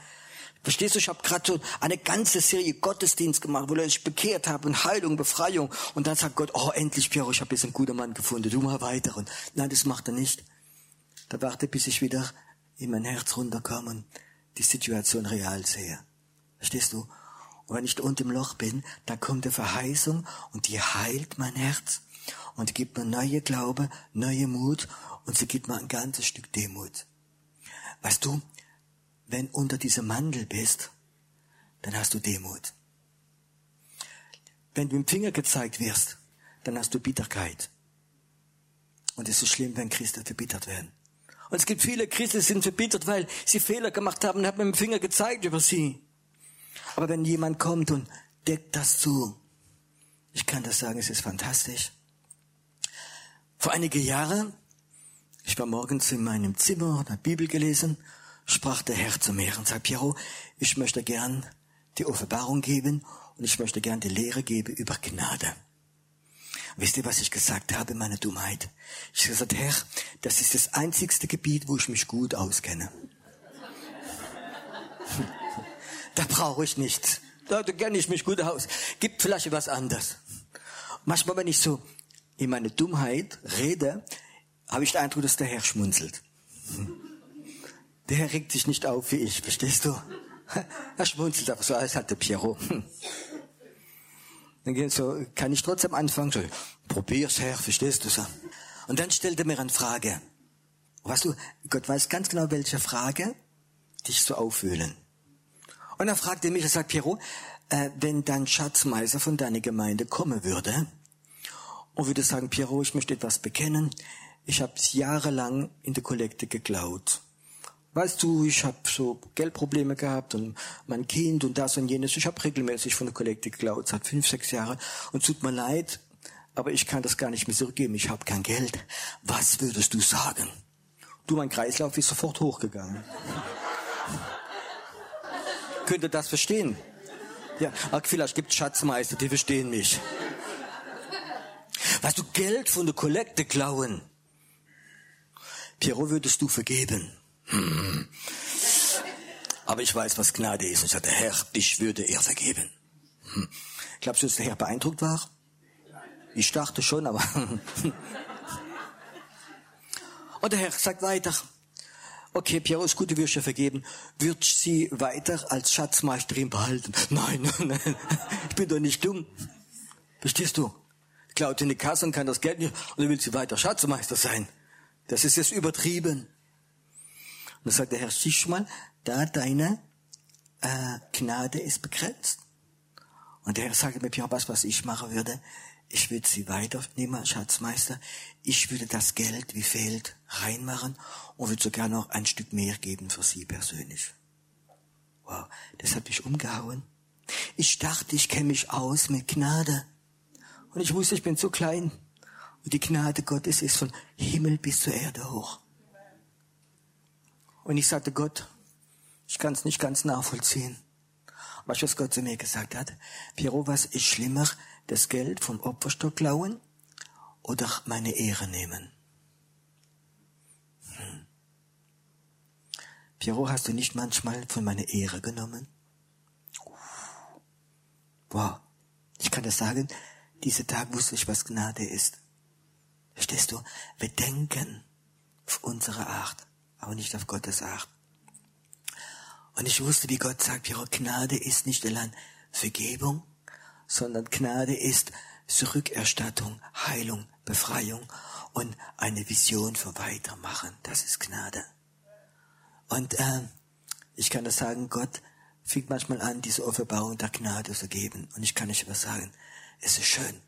Verstehst du, ich habe gerade so eine ganze Serie Gottesdienst gemacht, wo ich bekehrt habe und Heilung, Befreiung. Und dann sagt Gott, oh endlich, Piero, ich habe jetzt einen guten Mann gefunden, du mal weiter. Und nein, das macht er nicht. Da warte, bis ich wieder in mein Herz runterkommen, die Situation real sehe. Verstehst du? Und wenn ich da unten im Loch bin, da kommt die Verheißung und die heilt mein Herz und gibt mir neue Glaube, neue Mut und sie gibt mir ein ganzes Stück Demut. Weißt du, wenn unter diesem Mandel bist, dann hast du Demut. wenn du im Finger gezeigt wirst, dann hast du Bitterkeit. Und es ist schlimm, wenn Christen verbittert werden. Und es gibt viele Christen, die sind verbittert, weil sie Fehler gemacht haben und haben mit dem Finger gezeigt über sie. Aber wenn jemand kommt und deckt das zu, ich kann das sagen, es ist fantastisch. Vor einige Jahre, ich war morgens in meinem Zimmer und habe Bibel gelesen, sprach der Herr zu mir und sagte, Piero, ich möchte gern die Offenbarung geben und ich möchte gern die Lehre geben über Gnade. Wisst ihr, was ich gesagt habe, meine Dummheit? Ich habe gesagt, Herr, das ist das einzigste Gebiet, wo ich mich gut auskenne. da brauche ich nichts. Da, kenne ich mich gut aus. Gibt vielleicht etwas anderes. Manchmal, wenn ich so in meine Dummheit rede, habe ich den Eindruck, dass der Herr schmunzelt. Der Herr regt sich nicht auf wie ich, verstehst du? Er schmunzelt aber so, als hatte Pierrot. Dann geht so, kann ich trotzdem anfangen, so, probier's Herr, verstehst du so? Und dann stellt er mir eine Frage. Weißt du, Gott weiß ganz genau, welche Frage dich so aufwühlen. Und er mich, er sagt, Pierrot, äh, wenn dein Schatzmeister von deiner Gemeinde kommen würde und würde sagen, Pierrot, ich möchte etwas bekennen, ich habe jahrelang in der Kollekte geklaut weißt du, ich habe so Geldprobleme gehabt und mein Kind und das und jenes. Ich habe regelmäßig von der Kollekte geklaut, seit fünf, sechs Jahren. Und tut mir leid, aber ich kann das gar nicht mehr zurückgeben. Ich habe kein Geld. Was würdest du sagen? Du, mein Kreislauf ist sofort hochgegangen. Könnt ihr das verstehen? Ja, vielleicht gibt es Schatzmeister, die verstehen mich. Weißt du, Geld von der Kollekte klauen. Piero würdest du vergeben. Hm. Aber ich weiß, was Gnade ist. Und ich sagte, Herr, ich würde ihr vergeben. Hm. Glaubst du, dass der Herr beeindruckt war? Ich dachte schon, aber. Und der Herr sagt weiter. Okay, Piero ist gut, du wirst ihr vergeben. Wird sie weiter als Schatzmeisterin behalten? Nein, nein, nein. Ich bin doch nicht dumm. Verstehst du? Klaut in die Kasse und kann das Geld nicht, und dann will sie weiter Schatzmeister sein. Das ist jetzt übertrieben. Und dann sagt der Herr, siehst mal, da deine äh, Gnade ist begrenzt. Und der Herr sagte mir, ja, was, was ich machen würde, ich würde sie weiternehmen, Schatzmeister. Ich würde das Geld, wie fehlt, reinmachen und würde sogar noch ein Stück mehr geben für sie persönlich. Wow, das hat mich umgehauen. Ich dachte, ich kenne mich aus mit Gnade. Und ich wusste, ich bin zu klein. Und die Gnade Gottes ist von Himmel bis zur Erde hoch. Und ich sagte, Gott, ich kann es nicht ganz nachvollziehen. Du, was Gott zu mir gesagt hat? Piero, was ist schlimmer, das Geld vom Opferstock klauen oder meine Ehre nehmen? Hm. Piero, hast du nicht manchmal von meiner Ehre genommen? Wow, ich kann das sagen, dieser Tag wusste ich, was Gnade ist. Verstehst du? Wir denken auf unsere Art aber nicht auf Gottes Art. Und ich wusste, wie Gott sagt, ihre Gnade ist nicht allein Vergebung, sondern Gnade ist Zurückerstattung, Heilung, Befreiung und eine Vision für Weitermachen. Das ist Gnade. Und äh, ich kann das sagen, Gott fängt manchmal an, diese Offenbarung der Gnade zu geben. Und ich kann nicht was sagen. Es ist schön.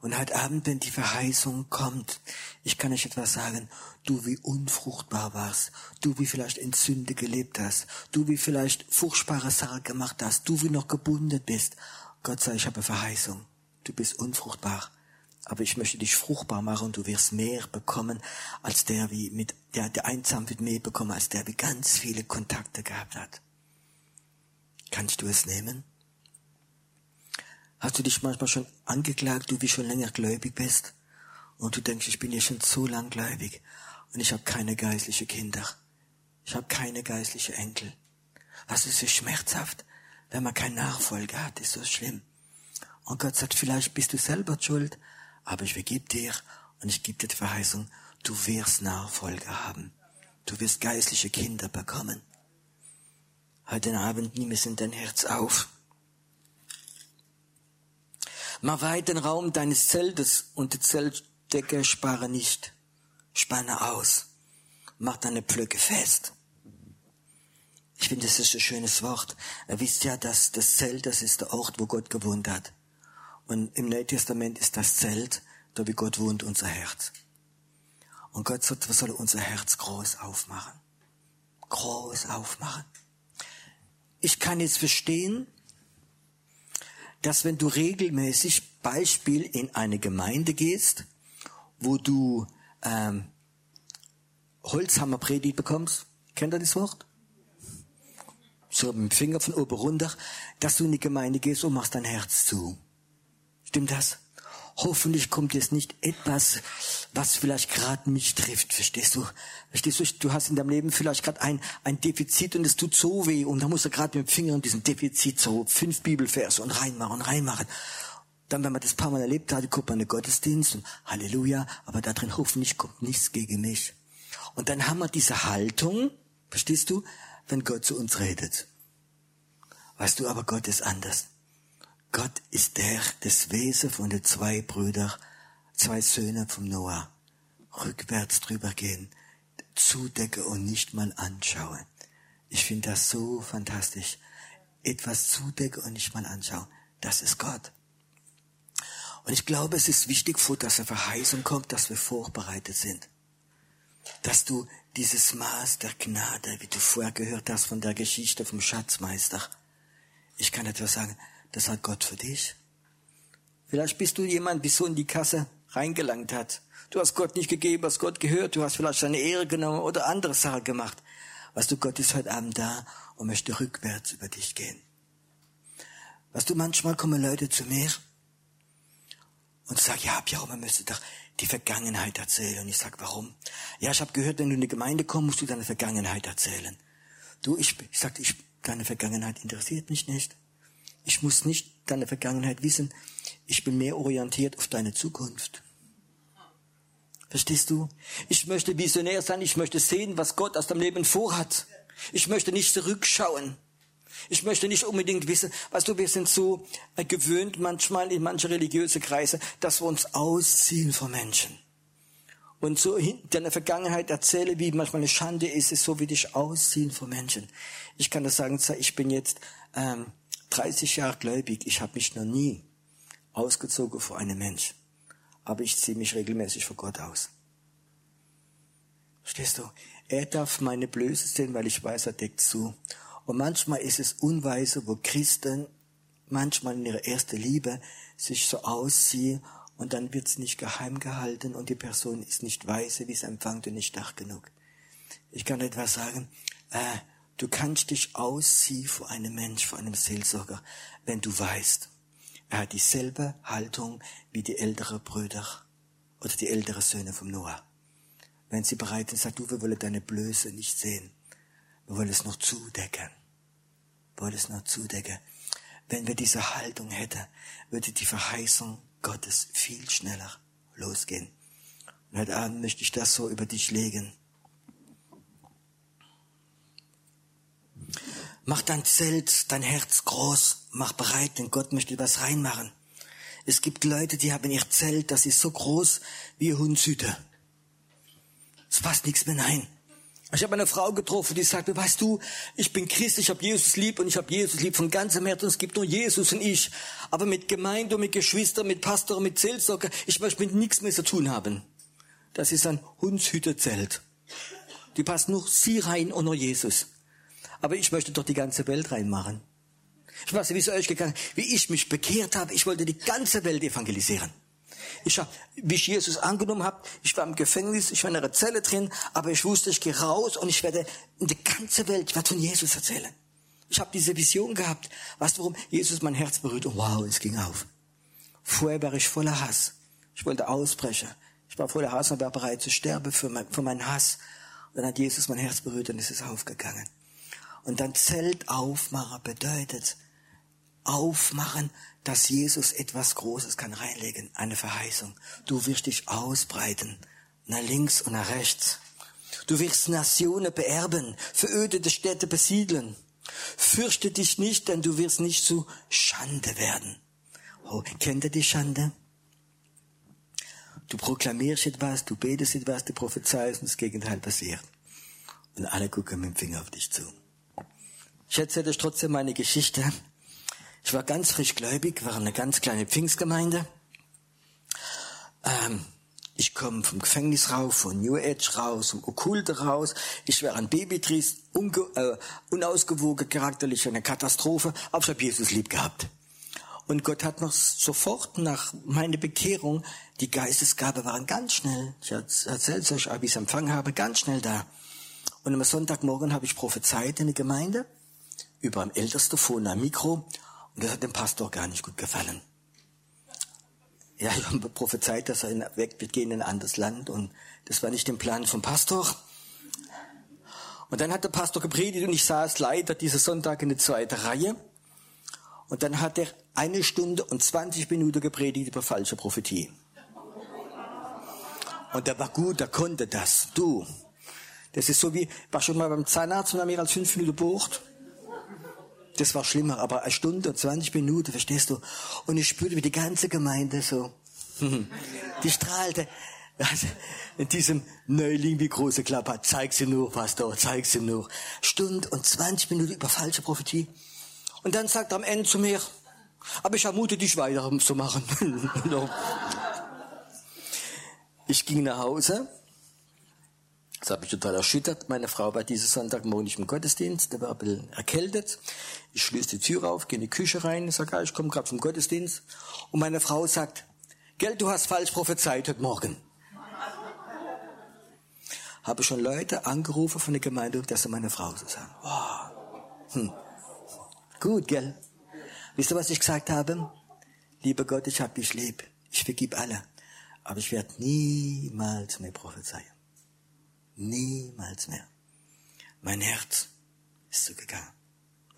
Und heute Abend, wenn die Verheißung kommt, ich kann euch etwas sagen, du wie unfruchtbar warst, du wie vielleicht in Sünde gelebt hast, du wie vielleicht furchtbare Sachen gemacht hast, du wie noch gebunden bist. Gott sei, ich habe Verheißung. Du bist unfruchtbar. Aber ich möchte dich fruchtbar machen und du wirst mehr bekommen als der, wie mit, der, der einsam wird mehr bekommen als der, wie ganz viele Kontakte gehabt hat. Kannst du es nehmen? Hast du dich manchmal schon angeklagt, du wie schon länger gläubig bist? Und du denkst, ich bin ja schon zu lang gläubig und ich habe keine geistliche Kinder. Ich habe keine geistliche Enkel. Was ist so schmerzhaft, wenn man keinen Nachfolger hat, ist so schlimm. Und Gott sagt, vielleicht bist du selber schuld, aber ich vergib dir und ich gebe dir die Verheißung, du wirst Nachfolger haben. Du wirst geistliche Kinder bekommen. Heute Abend nimm es in dein Herz auf. Mach weit den Raum deines Zeltes und die Zeltdecke spare nicht. Spanne aus. Mach deine Pflöcke fest. Ich finde, das ist ein schönes Wort. Ihr wisst ja, dass das Zelt, das ist der Ort, wo Gott gewohnt hat. Und im Neuen Testament ist das Zelt, da wie Gott wohnt, unser Herz. Und Gott sollen unser Herz groß aufmachen. Groß aufmachen. Ich kann jetzt verstehen, dass wenn du regelmäßig Beispiel in eine Gemeinde gehst, wo du ähm, Holzhammerpredigt bekommst, kennt ihr das Wort? So mit dem Finger von oben runter, dass du in die Gemeinde gehst und machst dein Herz zu. Stimmt das? Hoffentlich kommt jetzt nicht etwas, was vielleicht gerade mich trifft, verstehst du? Verstehst du? Du hast in deinem Leben vielleicht gerade ein, ein Defizit und es tut so weh und da musst du gerade mit dem Finger in diesen Defizit so fünf Bibelverse und reinmachen und reinmachen. Dann, wenn man das paar Mal erlebt hat, guckt man in den Gottesdienst und Halleluja, aber da drin hoffentlich kommt nichts gegen mich. Und dann haben wir diese Haltung, verstehst du, wenn Gott zu uns redet. Weißt du, aber Gott ist anders. Gott ist der, das Wesen von den zwei Brüdern, zwei Söhne vom Noah. Rückwärts drüber gehen, zudecken und nicht mal anschauen. Ich finde das so fantastisch. Etwas zudecken und nicht mal anschauen. Das ist Gott. Und ich glaube, es ist wichtig, vor dass eine Verheißung kommt, dass wir vorbereitet sind. Dass du dieses Maß der Gnade, wie du vorher gehört hast von der Geschichte vom Schatzmeister, ich kann etwas sagen, das hat Gott für dich. Vielleicht bist du jemand, wie so in die Kasse reingelangt hat. Du hast Gott nicht gegeben, hast Gott gehört, du hast vielleicht seine Ehre genommen oder andere Sachen gemacht. Weißt du, Gott ist heute Abend da und möchte rückwärts über dich gehen. Weißt du, manchmal kommen Leute zu mir und sagen, ja, ja, man müsste doch die Vergangenheit erzählen. Und ich sag, warum? Ja, ich habe gehört, wenn du in die Gemeinde kommst, musst du deine Vergangenheit erzählen. Du, ich, ich sagte, ich, deine Vergangenheit interessiert mich nicht. Ich muss nicht deine Vergangenheit wissen. Ich bin mehr orientiert auf deine Zukunft. Verstehst du? Ich möchte visionär sein. Ich möchte sehen, was Gott aus deinem Leben vorhat. Ich möchte nicht zurückschauen. Ich möchte nicht unbedingt wissen, weißt du, wir sind so gewöhnt manchmal in manche religiöse Kreise, dass wir uns ausziehen vor Menschen. Und so in der Vergangenheit erzähle, wie manchmal eine Schande ist, ist so wie dich ausziehen vor Menschen. Ich kann das sagen, ich bin jetzt ähm, 30 Jahre gläubig, ich habe mich noch nie ausgezogen vor einem Mensch. Aber ich ziehe mich regelmäßig vor Gott aus. Verstehst du? Er darf meine Blöße sehen, weil ich weiß, er deckt zu. Und manchmal ist es unweise, wo Christen manchmal in ihrer ersten Liebe sich so ausziehen und dann wird's nicht geheim gehalten und die Person ist nicht weise, wie es empfangt und nicht stark genug. Ich kann etwas sagen, äh, Du kannst dich ausziehen vor einem Mensch, vor einem Seelsorger, wenn du weißt, er hat dieselbe Haltung wie die älteren Brüder oder die älteren Söhne vom Noah. Wenn sie bereit sind, sagt du, wir wollen deine Blöße nicht sehen. Wir wollen es noch zudecken. Wir wollen es noch zudecken. Wenn wir diese Haltung hätten, würde die Verheißung Gottes viel schneller losgehen. Und heute Abend möchte ich das so über dich legen. Mach dein Zelt, dein Herz groß, mach bereit, denn Gott möchte was reinmachen. Es gibt Leute, die haben ihr Zelt, das ist so groß wie Hundshüte. Es passt nichts mehr rein. Ich habe eine Frau getroffen, die sagte, weißt du, ich bin Christ, ich habe Jesus lieb und ich habe Jesus lieb von ganzem Herzen. Es gibt nur Jesus und ich. Aber mit Gemeinde, mit Geschwistern, mit Pastor, mit Zeltsocker, ich möchte mit nichts mehr zu tun haben. Das ist ein Hundshüterzelt. Die passt nur sie rein und nur Jesus. Aber ich möchte doch die ganze Welt reinmachen. Ich weiß nicht, wie es euch gegangen wie ich mich bekehrt habe. Ich wollte die ganze Welt evangelisieren. Ich hab, wie ich Jesus angenommen habe, ich war im Gefängnis, ich war in einer Zelle drin, aber ich wusste, ich gehe raus und ich werde in die ganze Welt, ich werde von Jesus erzählen. Ich habe diese Vision gehabt. Weißt du warum? Jesus mein Herz berührt und wow, es ging auf. Vorher war ich voller Hass. Ich wollte ausbrechen. Ich war voller Hass und war bereit zu sterben für, mein, für meinen Hass. Und dann hat Jesus mein Herz berührt und es ist aufgegangen. Und dann Zelt aufmachen bedeutet aufmachen, dass Jesus etwas Großes kann reinlegen, eine Verheißung. Du wirst dich ausbreiten, nach links und nach rechts. Du wirst Nationen beerben, verödete Städte besiedeln. Fürchte dich nicht, denn du wirst nicht zu Schande werden. Oh, kennt ihr die Schande? Du proklamierst etwas, du betest etwas, du prophezeist und das Gegenteil passiert. Und alle gucken mit dem Finger auf dich zu. Ich erzähle euch trotzdem meine Geschichte. Ich war ganz frisch gläubig, war eine ganz kleine Pfingstgemeinde. Ähm, ich komme vom Gefängnis raus, von New Age raus, vom Okkulte raus. Ich wäre ein Babytries, äh, unausgewogen, charakterlich eine Katastrophe, aber ich habe Jesus lieb gehabt. Und Gott hat noch sofort nach meiner Bekehrung, die Geistesgabe waren ganz schnell, ich erzähle es euch, ob ich es empfangen habe, ganz schnell da. Und am Sonntagmorgen habe ich prophezeit in der Gemeinde über ein älteste vor einem Mikro und das hat dem Pastor gar nicht gut gefallen. Ja, ich habe prophezeit, dass er weg wird gehen in ein anderes Land und das war nicht im Plan vom Pastor. Und dann hat der Pastor gepredigt und ich saß leider diese Sonntag in der zweiten Reihe. Und dann hat er eine Stunde und 20 Minuten gepredigt über falsche Prophetie. Und der war gut, der konnte das. Du. Das ist so wie, war schon mal beim Zahnarzt und haben mir als fünf Minuten bucht. Das war schlimmer, aber eine Stunde und 20 Minuten, verstehst du? Und ich spürte, wie die ganze Gemeinde so, die strahlte. Also, in diesem Neuling wie große Klappe, zeig sie nur, Pastor, zeig sie nur. Stunde und 20 Minuten über falsche Prophetie. Und dann sagt er am Ende zu mir, aber ich ermute dich weiter zu machen. ich ging nach Hause das hat mich total erschüttert. Meine Frau war dieses Sonntagmorgen nicht im Gottesdienst, der war ein bisschen erkältet. Ich schließe die Tür auf, gehe in die Küche rein, sage, ah, ich komme gerade vom Gottesdienst. Und meine Frau sagt, Gell, du hast falsch prophezeit heute Morgen. Habe schon Leute angerufen von der Gemeinde, dass sie meine Frau so sagen. Oh. Hm. Gut, gell? Wisst ihr, was ich gesagt habe? Lieber Gott, ich hab dich lieb. Ich vergib alle. Aber ich werde niemals mehr prophezeien. Niemals mehr. Mein Herz ist zugegangen.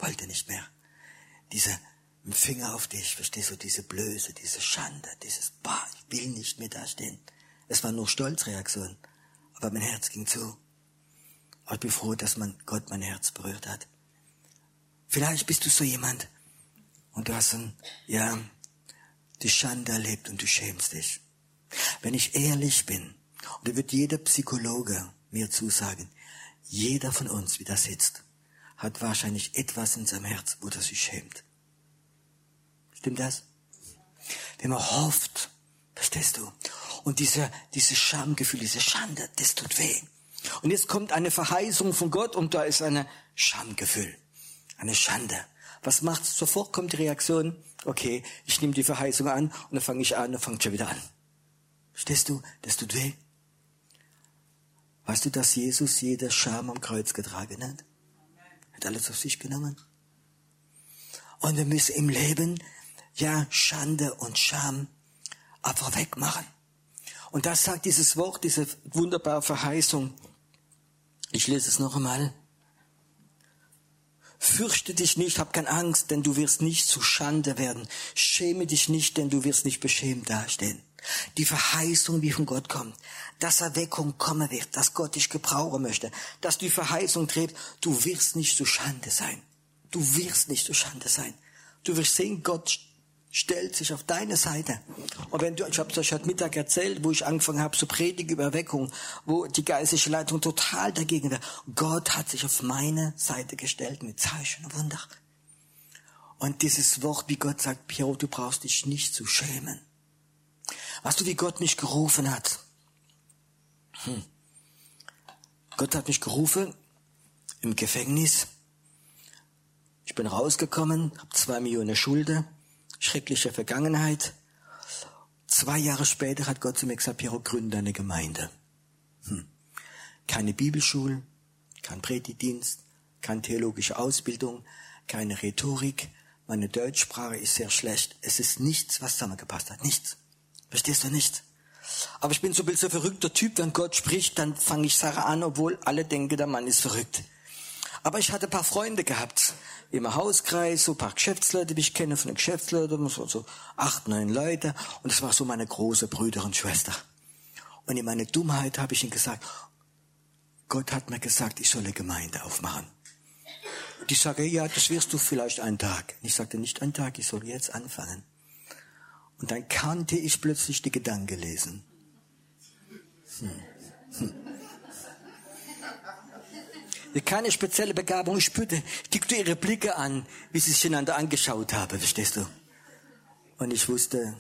Wollte nicht mehr. Dieser Finger auf dich, verstehst du, diese Blöße, diese Schande, dieses, bah, ich will nicht mehr da stehen. Es war nur Stolzreaktion. Aber mein Herz ging zu. Aber ich bin froh, dass man Gott mein Herz berührt hat. Vielleicht bist du so jemand und du hast ein, ja, die Schande erlebt und du schämst dich. Wenn ich ehrlich bin, und da wird jeder Psychologe mir zusagen, jeder von uns, wie da sitzt, hat wahrscheinlich etwas in seinem Herz, wo er sich schämt. Stimmt das? Wenn man hofft, verstehst du? Und diese, diese Schamgefühl, diese Schande, das tut weh. Und jetzt kommt eine Verheißung von Gott und da ist eine Schamgefühl, eine Schande. Was macht sofort kommt die Reaktion, okay, ich nehme die Verheißung an und dann fange ich an und fange schon wieder an. Verstehst du? Das tut weh. Weißt du, dass Jesus jede Scham am Kreuz getragen hat? Hat alles auf sich genommen. Und wir müssen im Leben, ja, Schande und Scham einfach wegmachen. Und das sagt dieses Wort, diese wunderbare Verheißung. Ich lese es noch einmal. Fürchte dich nicht, hab keine Angst, denn du wirst nicht zu Schande werden. Schäme dich nicht, denn du wirst nicht beschämt dastehen. Die Verheißung, die von Gott kommt, dass Erweckung kommen wird, dass Gott dich gebrauchen möchte, dass die Verheißung trägt, du wirst nicht zu Schande sein. Du wirst nicht zu Schande sein. Du wirst sehen, Gott stellt sich auf deine Seite. Und wenn du, ich habe es euch heute Mittag erzählt, wo ich angefangen habe zu predigen über Erweckung, wo die geistliche Leitung total dagegen war. Gott hat sich auf meine Seite gestellt mit Zeichen und Wunder. Und dieses Wort, wie Gott sagt, Piero, du brauchst dich nicht zu schämen. Weißt du, wie Gott mich gerufen hat? Hm. Gott hat mich gerufen im Gefängnis. Ich bin rausgekommen, habe zwei Millionen Schulden, schreckliche Vergangenheit. Zwei Jahre später hat Gott zu mir gesagt, Piero, gründe eine Gemeinde. Hm. Keine Bibelschule, kein Predigtdienst, keine theologische Ausbildung, keine Rhetorik. Meine Deutschsprache ist sehr schlecht. Es ist nichts, was zusammengepasst hat. Nichts. Verstehst du nicht? Aber ich bin so ein bisschen verrückter Typ, wenn Gott spricht, dann fange ich Sache an, obwohl alle denken, der Mann ist verrückt. Aber ich hatte ein paar Freunde gehabt, im Hauskreis, so ein paar Geschäftsleute, die ich kenne von den Geschäftsleuten, so, so acht, neun Leute. Und das war so meine große Brüder und Schwester. Und in meiner Dummheit habe ich ihnen gesagt, Gott hat mir gesagt, ich soll eine Gemeinde aufmachen. Und ich sage, ja, das wirst du vielleicht einen Tag. Und ich sagte, nicht einen Tag, ich soll jetzt anfangen. Und dann kannte ich plötzlich die Gedanken lesen. Hm. Hm. Keine spezielle Begabung. Ich spürte, ich guckte ihre Blicke an, wie sie sich einander angeschaut haben, verstehst du? Und ich wusste,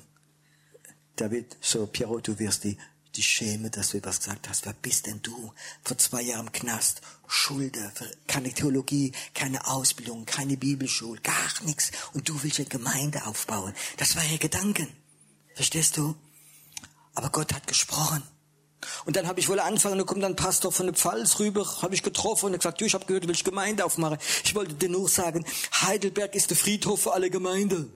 David, so, Piero, du wirst die, die schämen, dass du etwas gesagt hast. Wer bist denn du? Vor zwei Jahren im Knast, Schulde, keine Theologie, keine Ausbildung, keine Bibelschule, gar nichts. Und du willst eine Gemeinde aufbauen. Das war ihr Gedanken. Verstehst du? Aber Gott hat gesprochen. Und dann habe ich wohl angefangen, da kommt dann Pastor von der Pfalz rüber, habe ich getroffen und er gesagt, du, ich habe gehört, du willst Gemeinde aufmachen. Ich wollte dir nur sagen, Heidelberg ist der Friedhof für alle Gemeinde.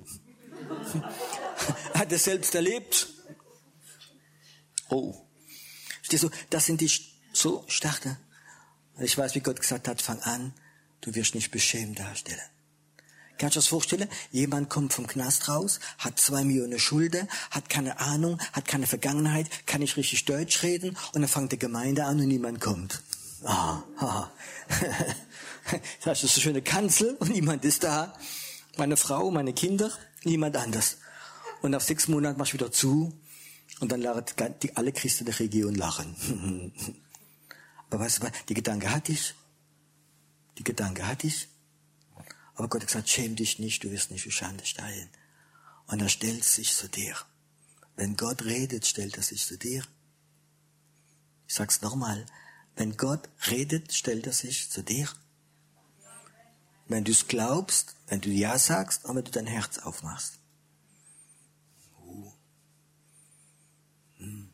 hat er selbst erlebt. Oh. Stehst du, das sind die so starke. Ich weiß, wie Gott gesagt hat, fang an, du wirst nicht beschämt darstellen. Kannst du das vorstellen? Jemand kommt vom Knast raus, hat zwei Millionen Schulden, hat keine Ahnung, hat keine Vergangenheit, kann nicht richtig Deutsch reden und dann fängt die Gemeinde an und niemand kommt. Ah, ah. das ist so schöne Kanzel und niemand ist da. Meine Frau, meine Kinder, niemand anders. Und nach sechs Monaten mach ich wieder zu und dann lachen die, alle Christen der Region lachen. Aber weißt du was, die Gedanke hatte ich. Die Gedanke hatte ich. Aber Gott hat gesagt, schäm dich nicht, du wirst nicht für Schande steigen. Und er stellt sich zu dir. Wenn Gott redet, stellt er sich zu dir. Ich sag's nochmal. Wenn Gott redet, stellt er sich zu dir. Wenn du es glaubst, wenn du Ja sagst, aber du dein Herz aufmachst. Uh. Hm.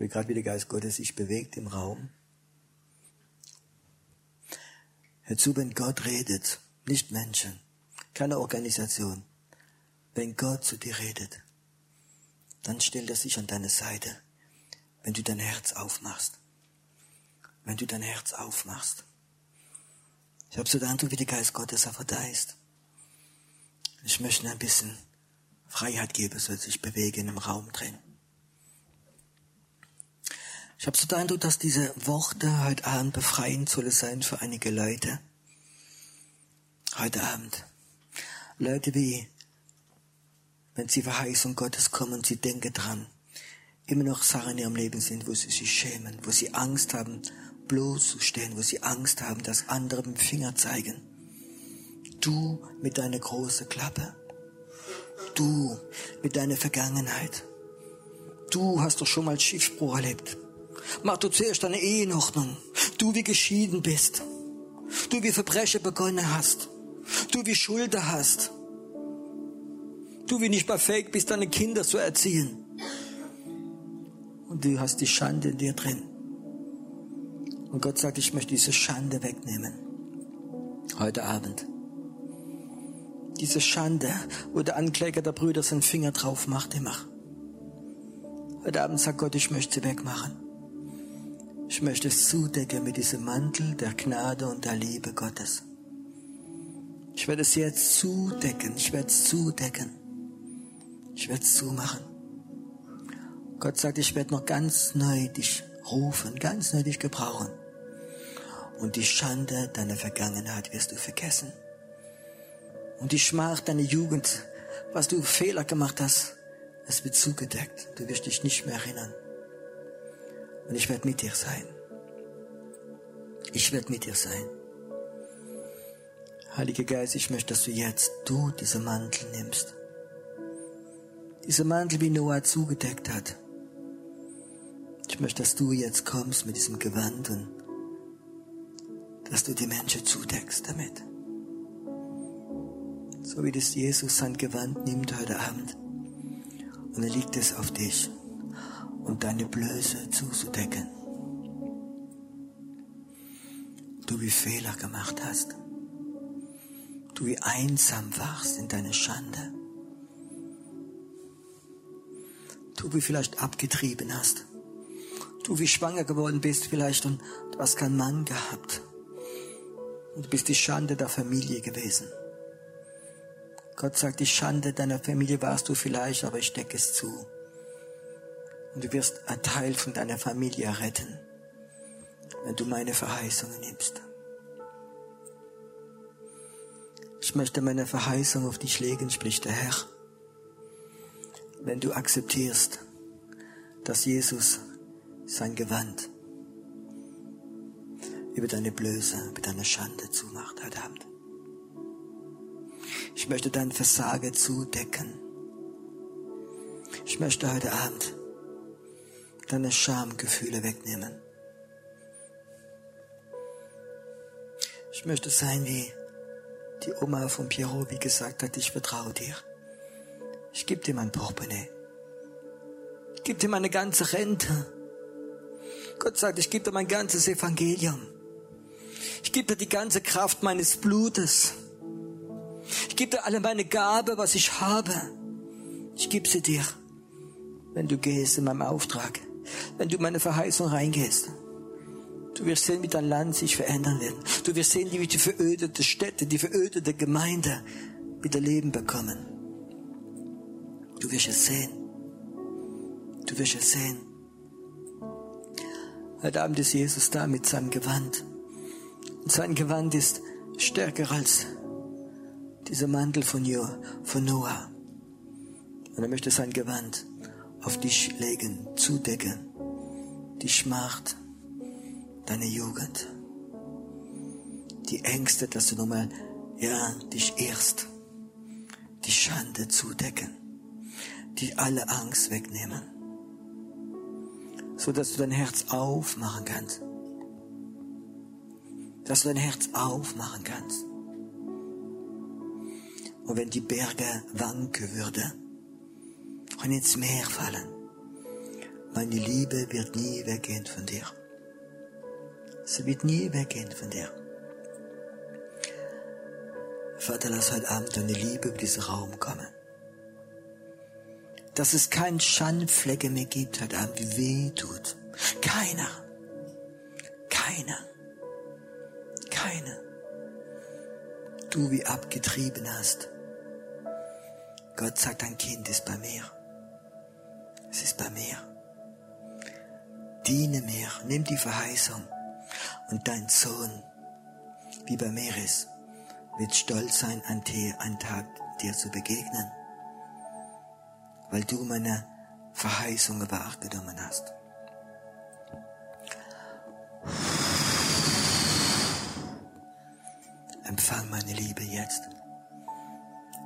Ich spüre gerade, wie der Geist Gottes sich bewegt im Raum. Hör zu, wenn Gott redet, nicht Menschen, keine Organisation. Wenn Gott zu dir redet, dann stellt er sich an deine Seite, wenn du dein Herz aufmachst. Wenn du dein Herz aufmachst. Ich habe so den Eindruck, wie der Geist Gottes auf da ist. Ich möchte ein bisschen Freiheit geben, soll sich bewegen im Raum drin. Ich habe so den Eindruck, dass diese Worte heute Abend befreiend sollen sein für einige Leute heute Abend. Leute wie, wenn sie Verheißung Gottes kommen, sie denken dran, immer noch Sachen in ihrem Leben sind, wo sie sich schämen, wo sie Angst haben, bloßzustehen, wo sie Angst haben, dass andere mit dem Finger zeigen. Du mit deiner großen Klappe. Du mit deiner Vergangenheit. Du hast doch schon mal Schiffbruch erlebt. Mach du zuerst deine Ehe in Ordnung. Du wie geschieden bist. Du wie Verbrechen begonnen hast. Du wie Schulter hast. Du wie nicht fähig bist, deine Kinder zu erziehen. Und du hast die Schande in dir drin. Und Gott sagt, ich möchte diese Schande wegnehmen. Heute Abend. Diese Schande, wo der Ankläger der Brüder seinen Finger drauf macht immer. Heute Abend sagt Gott, ich möchte sie wegmachen. Ich möchte es zudecken mit diesem Mantel der Gnade und der Liebe Gottes. Ich werde es jetzt zudecken. Ich werde es zudecken. Ich werde es zumachen. Gott sagt, ich werde noch ganz neu dich rufen, ganz neu dich gebrauchen. Und die Schande deiner Vergangenheit wirst du vergessen. Und die Schmach deiner Jugend, was du Fehler gemacht hast, es wird zugedeckt. Du wirst dich nicht mehr erinnern. Und ich werde mit dir sein. Ich werde mit dir sein. Heiliger Geist, ich möchte, dass du jetzt, du, diese Mantel nimmst. Diese Mantel, wie Noah zugedeckt hat. Ich möchte, dass du jetzt kommst mit diesem Gewand und dass du die Menschen zudeckst damit. So wie das Jesus sein Gewand nimmt heute Abend und er legt es auf dich, um deine Blöße zuzudecken. Du wie Fehler gemacht hast du wie einsam warst in deiner Schande. Du wie vielleicht abgetrieben hast. Du wie schwanger geworden bist vielleicht und du hast keinen Mann gehabt. Und du bist die Schande der Familie gewesen. Gott sagt, die Schande deiner Familie warst du vielleicht, aber ich decke es zu. Und du wirst ein Teil von deiner Familie retten, wenn du meine Verheißungen nimmst. Ich möchte meine Verheißung auf dich legen, spricht der Herr. Wenn du akzeptierst, dass Jesus sein Gewand, über deine Blöße, über deine Schande zumacht heute Abend. Ich möchte dein Versagen zudecken. Ich möchte heute Abend deine Schamgefühle wegnehmen. Ich möchte sein wie die Oma von Pierrot, wie gesagt hat, ich vertraue dir. Ich gebe dir mein Portemonnaie. Ich gebe dir meine ganze Rente. Gott sagt, ich gebe dir mein ganzes Evangelium. Ich gebe dir die ganze Kraft meines Blutes. Ich gebe dir alle meine Gabe, was ich habe. Ich gebe sie dir, wenn du gehst in meinem Auftrag, wenn du in meine Verheißung reingehst. Du wirst sehen, wie dein Land sich verändern wird. Du wirst sehen, wie die verödete Städte, die verödete Gemeinde wieder Leben bekommen. Du wirst es sehen. Du wirst es sehen. Heute Abend ist Jesus da mit seinem Gewand. Und sein Gewand ist stärker als dieser Mantel von, Noah. Und er möchte sein Gewand auf dich legen, zudecken. Die Schmach, deine Jugend. Die Ängste, dass du nochmal, ja, dich irrst. Die Schande zudecken. Die alle Angst wegnehmen. So dass du dein Herz aufmachen kannst. Dass du dein Herz aufmachen kannst. Und wenn die Berge wanken würden und ins Meer fallen, meine Liebe wird nie weggehen von dir. Sie wird nie weggehen von dir. Vater, lass heute Abend deine Liebe über diesen Raum kommen. Dass es kein Schandflecke mehr gibt heute Abend, wie weh tut. Keiner. Keiner. Keiner. Du wie abgetrieben hast. Gott sagt, dein Kind ist bei mir. Es ist bei mir. Diene mir, nimm die Verheißung und dein Sohn, wie bei mir ist, wird stolz sein, an dir, einen Tag dir zu begegnen, weil du meine Verheißungen wahrgenommen hast. Empfang meine Liebe jetzt.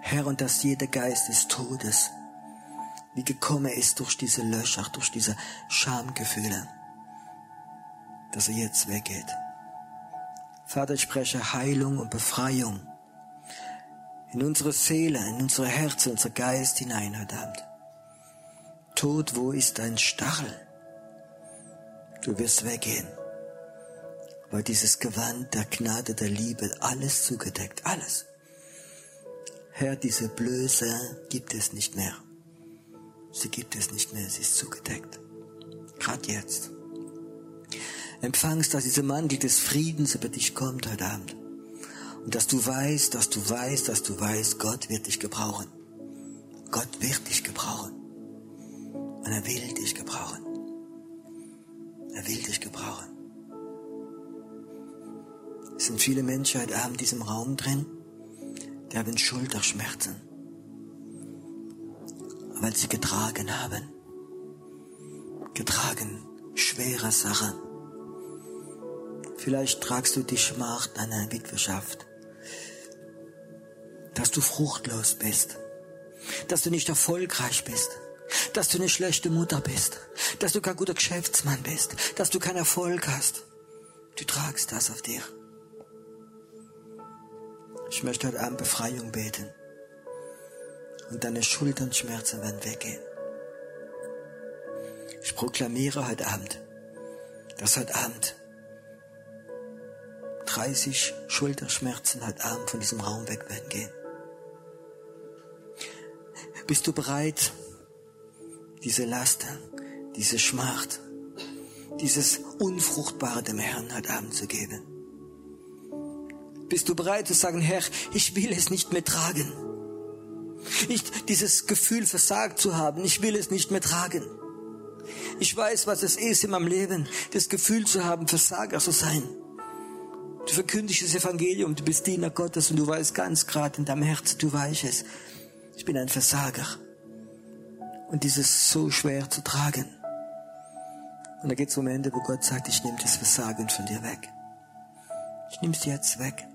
Herr, und dass jeder Geist des Todes, wie gekommen ist durch diese Löcher, durch diese Schamgefühle, dass er jetzt weggeht. Vater, ich spreche Heilung und Befreiung in unsere Seele, in unsere Herzen, unser Geist hinein, heute Abend. Tod, wo ist dein Stachel? Du wirst weggehen, weil dieses Gewand der Gnade, der Liebe, alles zugedeckt, alles. Herr, diese Blöße gibt es nicht mehr. Sie gibt es nicht mehr, sie ist zugedeckt. Gerade jetzt empfangst, dass dieser Mantel des Friedens über dich kommt heute Abend. Und dass du weißt, dass du weißt, dass du weißt, Gott wird dich gebrauchen. Gott wird dich gebrauchen. Und er will dich gebrauchen. Er will dich gebrauchen. Es sind viele Menschen heute Abend in diesem Raum drin, die haben Schulterschmerzen, weil sie getragen haben. Getragen, schwere Sachen Vielleicht tragst du die Schmach deiner Witwerschaft. Dass du fruchtlos bist. Dass du nicht erfolgreich bist. Dass du eine schlechte Mutter bist. Dass du kein guter Geschäftsmann bist. Dass du keinen Erfolg hast. Du tragst das auf dir. Ich möchte heute Abend Befreiung beten. Und deine Schulternschmerzen werden weggehen. Ich proklamiere heute Abend, dass heute Abend 30 Schulterschmerzen heute Abend von diesem Raum weg werden gehen. Bist du bereit, diese Laster, diese Schmacht, dieses Unfruchtbare dem Herrn heute Abend zu geben? Bist du bereit zu sagen, Herr, ich will es nicht mehr tragen? Nicht dieses Gefühl versagt zu haben, ich will es nicht mehr tragen. Ich weiß, was es ist in meinem Leben, das Gefühl zu haben, Versager zu sein. Du verkündigst das Evangelium, du bist Diener Gottes und du weißt ganz gerade in deinem Herzen, du weißt es, ich bin ein Versager. Und dieses so schwer zu tragen. Und da geht es um Ende, wo Gott sagt, ich nehme das Versagen von dir weg. Ich nehme sie jetzt weg.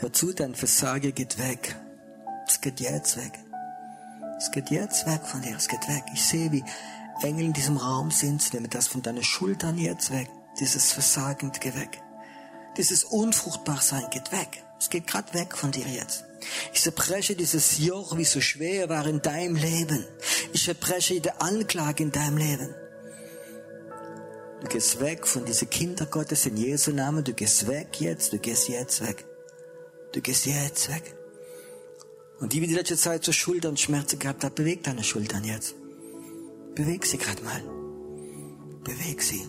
Hör zu, dein Versage geht weg. Es geht jetzt weg. Es geht jetzt weg von dir. Es geht weg. Ich sehe, wie Engel in diesem Raum sind. Nehme das von deinen Schultern jetzt weg. Dieses Versagen geht weg. Dieses Unfruchtbarsein geht weg. Es geht gerade weg von dir jetzt. Ich zerbreche dieses Joch, wie so schwer war in deinem Leben. Ich zerbreche jede Anklage in deinem Leben. Du gehst weg von diesen Kinder Gottes in Jesu Namen. Du gehst weg jetzt. Du gehst jetzt weg. Du gehst jetzt weg. Und die, die die letzte Zeit so Schulternschmerzen gehabt hat, beweg deine Schultern jetzt. Beweg sie gerade mal. Beweg sie.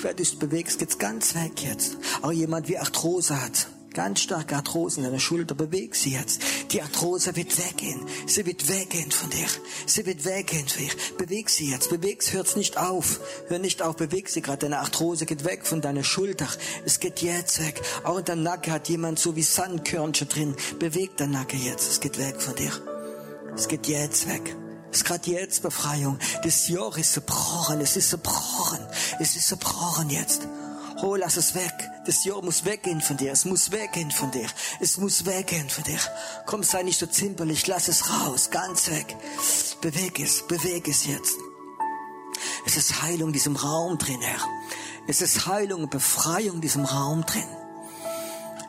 Wer dich bewegst, geht's ganz weg jetzt. Auch jemand wie Arthrose hat ganz starke Arthrose in deiner Schulter, beweg sie jetzt. Die Arthrose wird weggehen. Sie wird weggehen von dir. Sie wird weggehen von dir. Beweg sie jetzt. Beweg sie, hört's nicht auf. Hör nicht auf, beweg sie gerade. Deine Arthrose geht weg von deiner Schulter. Es geht jetzt weg. Auch in deinem Nacken hat jemand so wie Sandkörnchen drin. Beweg dein Nacken jetzt. Es geht weg von dir. Es geht jetzt weg. Es ist gerade jetzt Befreiung. Das Joch ist zerbrochen. Es ist zerbrochen. Es ist zerbrochen jetzt. Oh, lass es weg. Das Jahr muss weggehen von dir. Es muss weggehen von dir. Es muss weggehen von dir. Komm, sei nicht so zimperlich. Lass es raus. Ganz weg. Beweg es. Beweg es jetzt. Es ist Heilung in diesem Raum drin, Herr. Es ist Heilung und Befreiung in diesem Raum drin.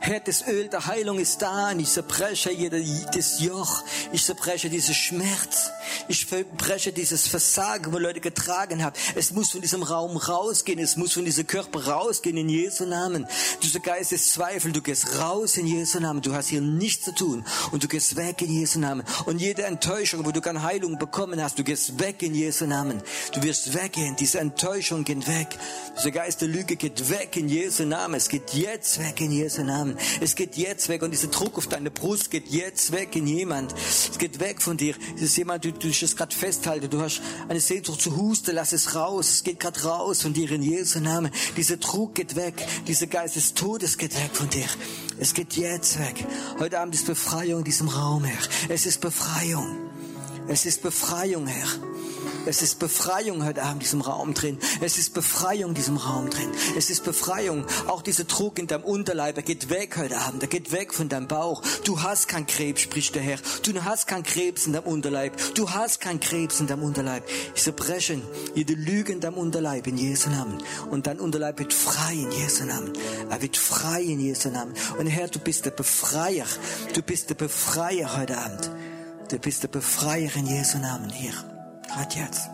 Herr, das Öl der Heilung ist da und ich zerbreche jedes Joch. Ich zerbreche diesen Schmerz. Ich zerbreche dieses Versagen, wo Leute getragen haben. Es muss von diesem Raum rausgehen. Es muss von diesem Körper rausgehen in Jesu Namen. Dieser Geist ist Zweifel. Du gehst raus in Jesu Namen. Du hast hier nichts zu tun. Und du gehst weg in Jesu Namen. Und jede Enttäuschung, wo du keine Heilung bekommen hast, du gehst weg in Jesu Namen. Du wirst weggehen. Diese Enttäuschung geht weg. Dieser Geist der Lüge geht weg in Jesu Namen. Es geht jetzt weg in Jesu Namen. Namen. Es geht jetzt weg und dieser Druck auf deine Brust geht jetzt weg in jemand. Es geht weg von dir. Es ist jemand, du, du es gerade festhalten. Du hast eine Sehnsucht zu husten, lass es raus. Es geht gerade raus von dir in Jesu Namen. Dieser Druck geht weg. Dieser Geist des Todes geht weg von dir. Es geht jetzt weg. Heute Abend ist Befreiung in diesem Raum, Herr. Es ist Befreiung. Es ist Befreiung, Herr. Es ist Befreiung heute Abend in diesem Raum drin. Es ist Befreiung in diesem Raum drin. Es ist Befreiung. Auch dieser Druck in deinem Unterleib, er geht weg heute Abend. Er geht weg von deinem Bauch. Du hast keinen Krebs, spricht der Herr. Du hast keinen Krebs in deinem Unterleib. Du hast keinen Krebs in deinem Unterleib. Ich zerbreche jede Lüge in deinem Unterleib in Jesu Namen. Und dein Unterleib wird frei in Jesu Namen. Er wird frei in Jesu Namen. Und Herr, du bist der Befreier. Du bist der Befreier heute Abend. Du bist der Befreier in Jesu Namen hier. Gerade jetzt.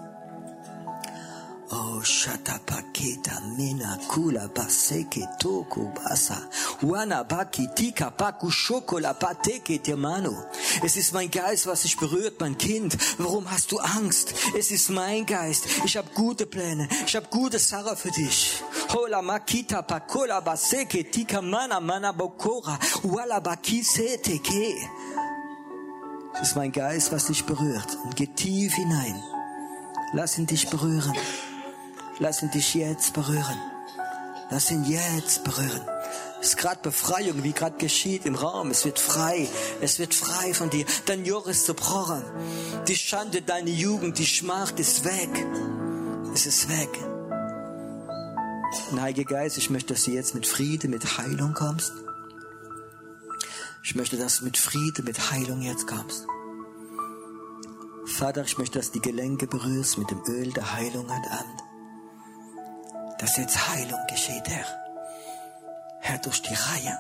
Oh, Shatapaketa, Mina, Kula, Baseke, Toku, Basa, Wana, Baki, Tika, Paku, Schokola, Pateke, Temano. Es ist mein Geist, was sich berührt, mein Kind. Warum hast du Angst? Es ist mein Geist. Ich habe gute Pläne. Ich habe gute Sache für dich. Hola, Makita, Pakola, Baseke, Tika, Mana, Mana, Bokora, Wala, Baki, Seteke. Es ist mein Geist, was dich berührt. Und geh tief hinein. Lass ihn dich berühren. Lass ihn dich jetzt berühren. Lass ihn jetzt berühren. Es ist gerade Befreiung, wie gerade geschieht im Raum. Es wird frei. Es wird frei von dir. Dein Joch ist zerbrochen. Die Schande, deine Jugend, die Schmach ist weg. Es ist weg. Und Heiliger Geist, ich möchte, dass du jetzt mit Friede, mit Heilung kommst. Ich möchte, dass du mit Friede, mit Heilung jetzt kommst. Vater, ich möchte, dass du die Gelenke berührst mit dem Öl der Heilung heute Abend. Dass jetzt Heilung geschieht, Herr. Herr, durch die Reihe.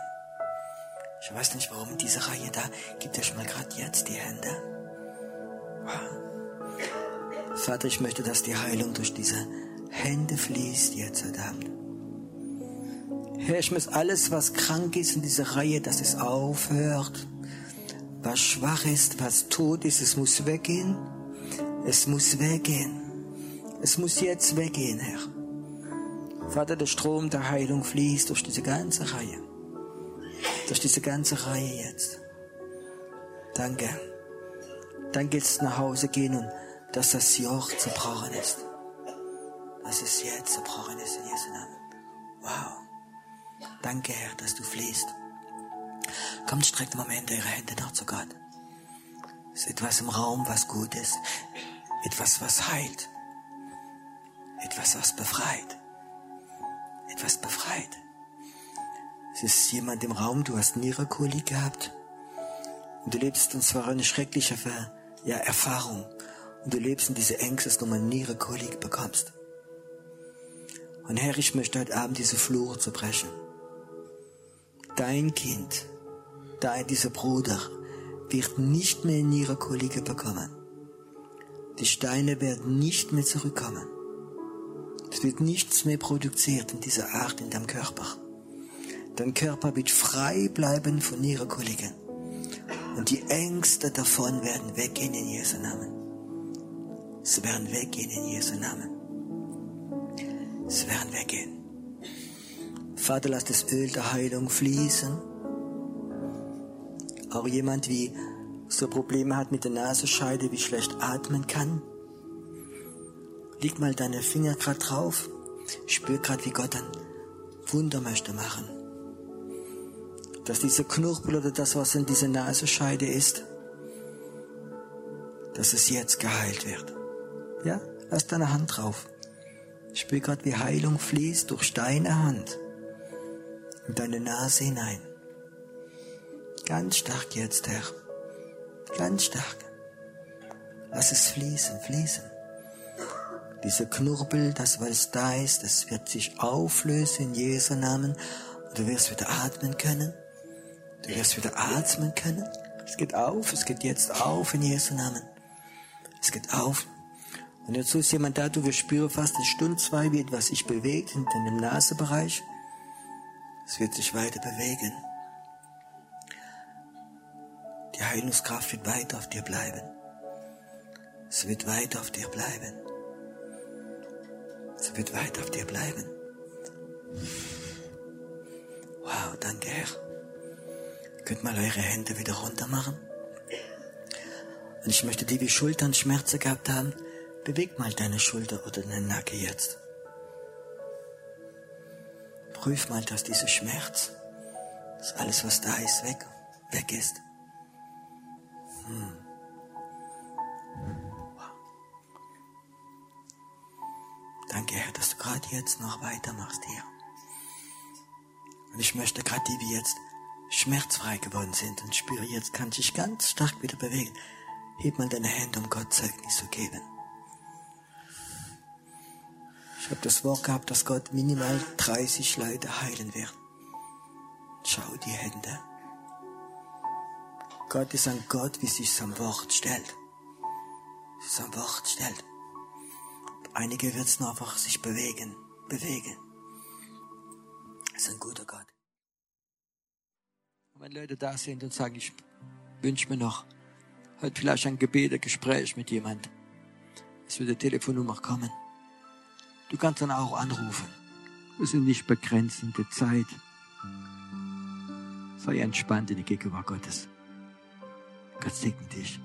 Ich weiß nicht, warum diese Reihe da. Gib schon mal gerade jetzt die Hände. Wow. Vater, ich möchte, dass die Heilung durch diese Hände fließt jetzt Abend. Herr, ich muss alles, was krank ist in dieser Reihe, dass es aufhört. Was schwach ist, was tot ist, es muss weggehen. Es muss weggehen. Es muss jetzt weggehen, Herr. Vater, der Strom der Heilung fließt durch diese ganze Reihe. Durch diese ganze Reihe jetzt. Danke. Danke jetzt nach Hause gehen und dass das Joch zerbrochen ist. Dass es jetzt zerbrochen ist in Jesu Namen. Wow. Danke, Herr, dass du fließt. Kommt, streckt im Moment eure Hände nach zu Gott. Es ist etwas im Raum, was gut ist. Etwas, was heilt. Etwas, was befreit. etwas befreit. Es ist jemand im Raum, du hast Nierenkolik gehabt. Und du lebst, und zwar eine schreckliche ja, Erfahrung. Und du lebst in diese Ängste, dass du mal Nierenkolik bekommst. Und Herr, ich möchte heute Abend diese Flure zu brechen. Dein Kind, dein, dieser Bruder, wird nicht mehr Nierenkolik bekommen. Die Steine werden nicht mehr zurückkommen. Es wird nichts mehr produziert in dieser Art in deinem Körper. Dein Körper wird frei bleiben von Nierenkolik. Und die Ängste davon werden weggehen in Jesu Namen. Sie werden weggehen in Jesu Namen. Sie werden weggehen. Vater, lass das Öl der Heilung fließen. Auch jemand, wie so Probleme hat mit der Nasenscheide, wie schlecht atmen kann. Leg mal deine Finger grad drauf. Spür grad, wie Gott ein Wunder möchte machen. Dass diese Knurbel oder das, was in dieser Nasenscheide ist, dass es jetzt geheilt wird. Ja, lass deine Hand drauf. Spür grad, wie Heilung fließt durch deine Hand in deine Nase hinein. Ganz stark jetzt, Herr. Ganz stark. Lass es fließen, fließen. Diese Knurbel, das, was da ist, das wird sich auflösen in Jesu Namen. Und du wirst wieder atmen können. Du wirst wieder atmen können. Es geht auf, es geht jetzt auf in Jesu Namen. Es geht auf. Und jetzt ist jemand da, du wirst spüren fast eine Stunde, zwei, wie etwas sich bewegt in deinem Nasebereich. Es wird sich weiter bewegen. Die Heilungskraft wird weiter auf dir bleiben. Es wird weiter auf dir bleiben. Es wird weiter auf dir bleiben. Wow, danke Herr. Könnt mal eure Hände wieder runter machen. Und ich möchte die, die Schultern Schmerzen gehabt haben, beweg mal deine Schulter oder deinen Nacken jetzt. Prüf mal, dass dieser Schmerz, dass alles, was da ist, weg, weg ist. Hm. Danke, Herr, dass du gerade jetzt noch weitermachst hier. Und ich möchte gerade die, die jetzt schmerzfrei geworden sind und spüre, jetzt kann sich ganz stark wieder bewegen. Heb mal deine Hände, um Gott Zeugnis zu geben. Ich habe das Wort gehabt, dass Gott minimal 30 Leute heilen wird. Schau die Hände. Gott ist ein Gott, wie sich sein Wort stellt. Sein Wort stellt. Einige wird es einfach sich bewegen, bewegen. Er ist ein guter Gott. Und wenn Leute da sind und sagen, ich wünsche mir noch heute vielleicht ein Gebet, ein Gespräch mit jemandem, es wird eine Telefonnummer kommen. Du kannst dann auch anrufen. Wir sind nicht der Zeit. Sei entspannt in die Gegenwart Gottes. Gott segne dich.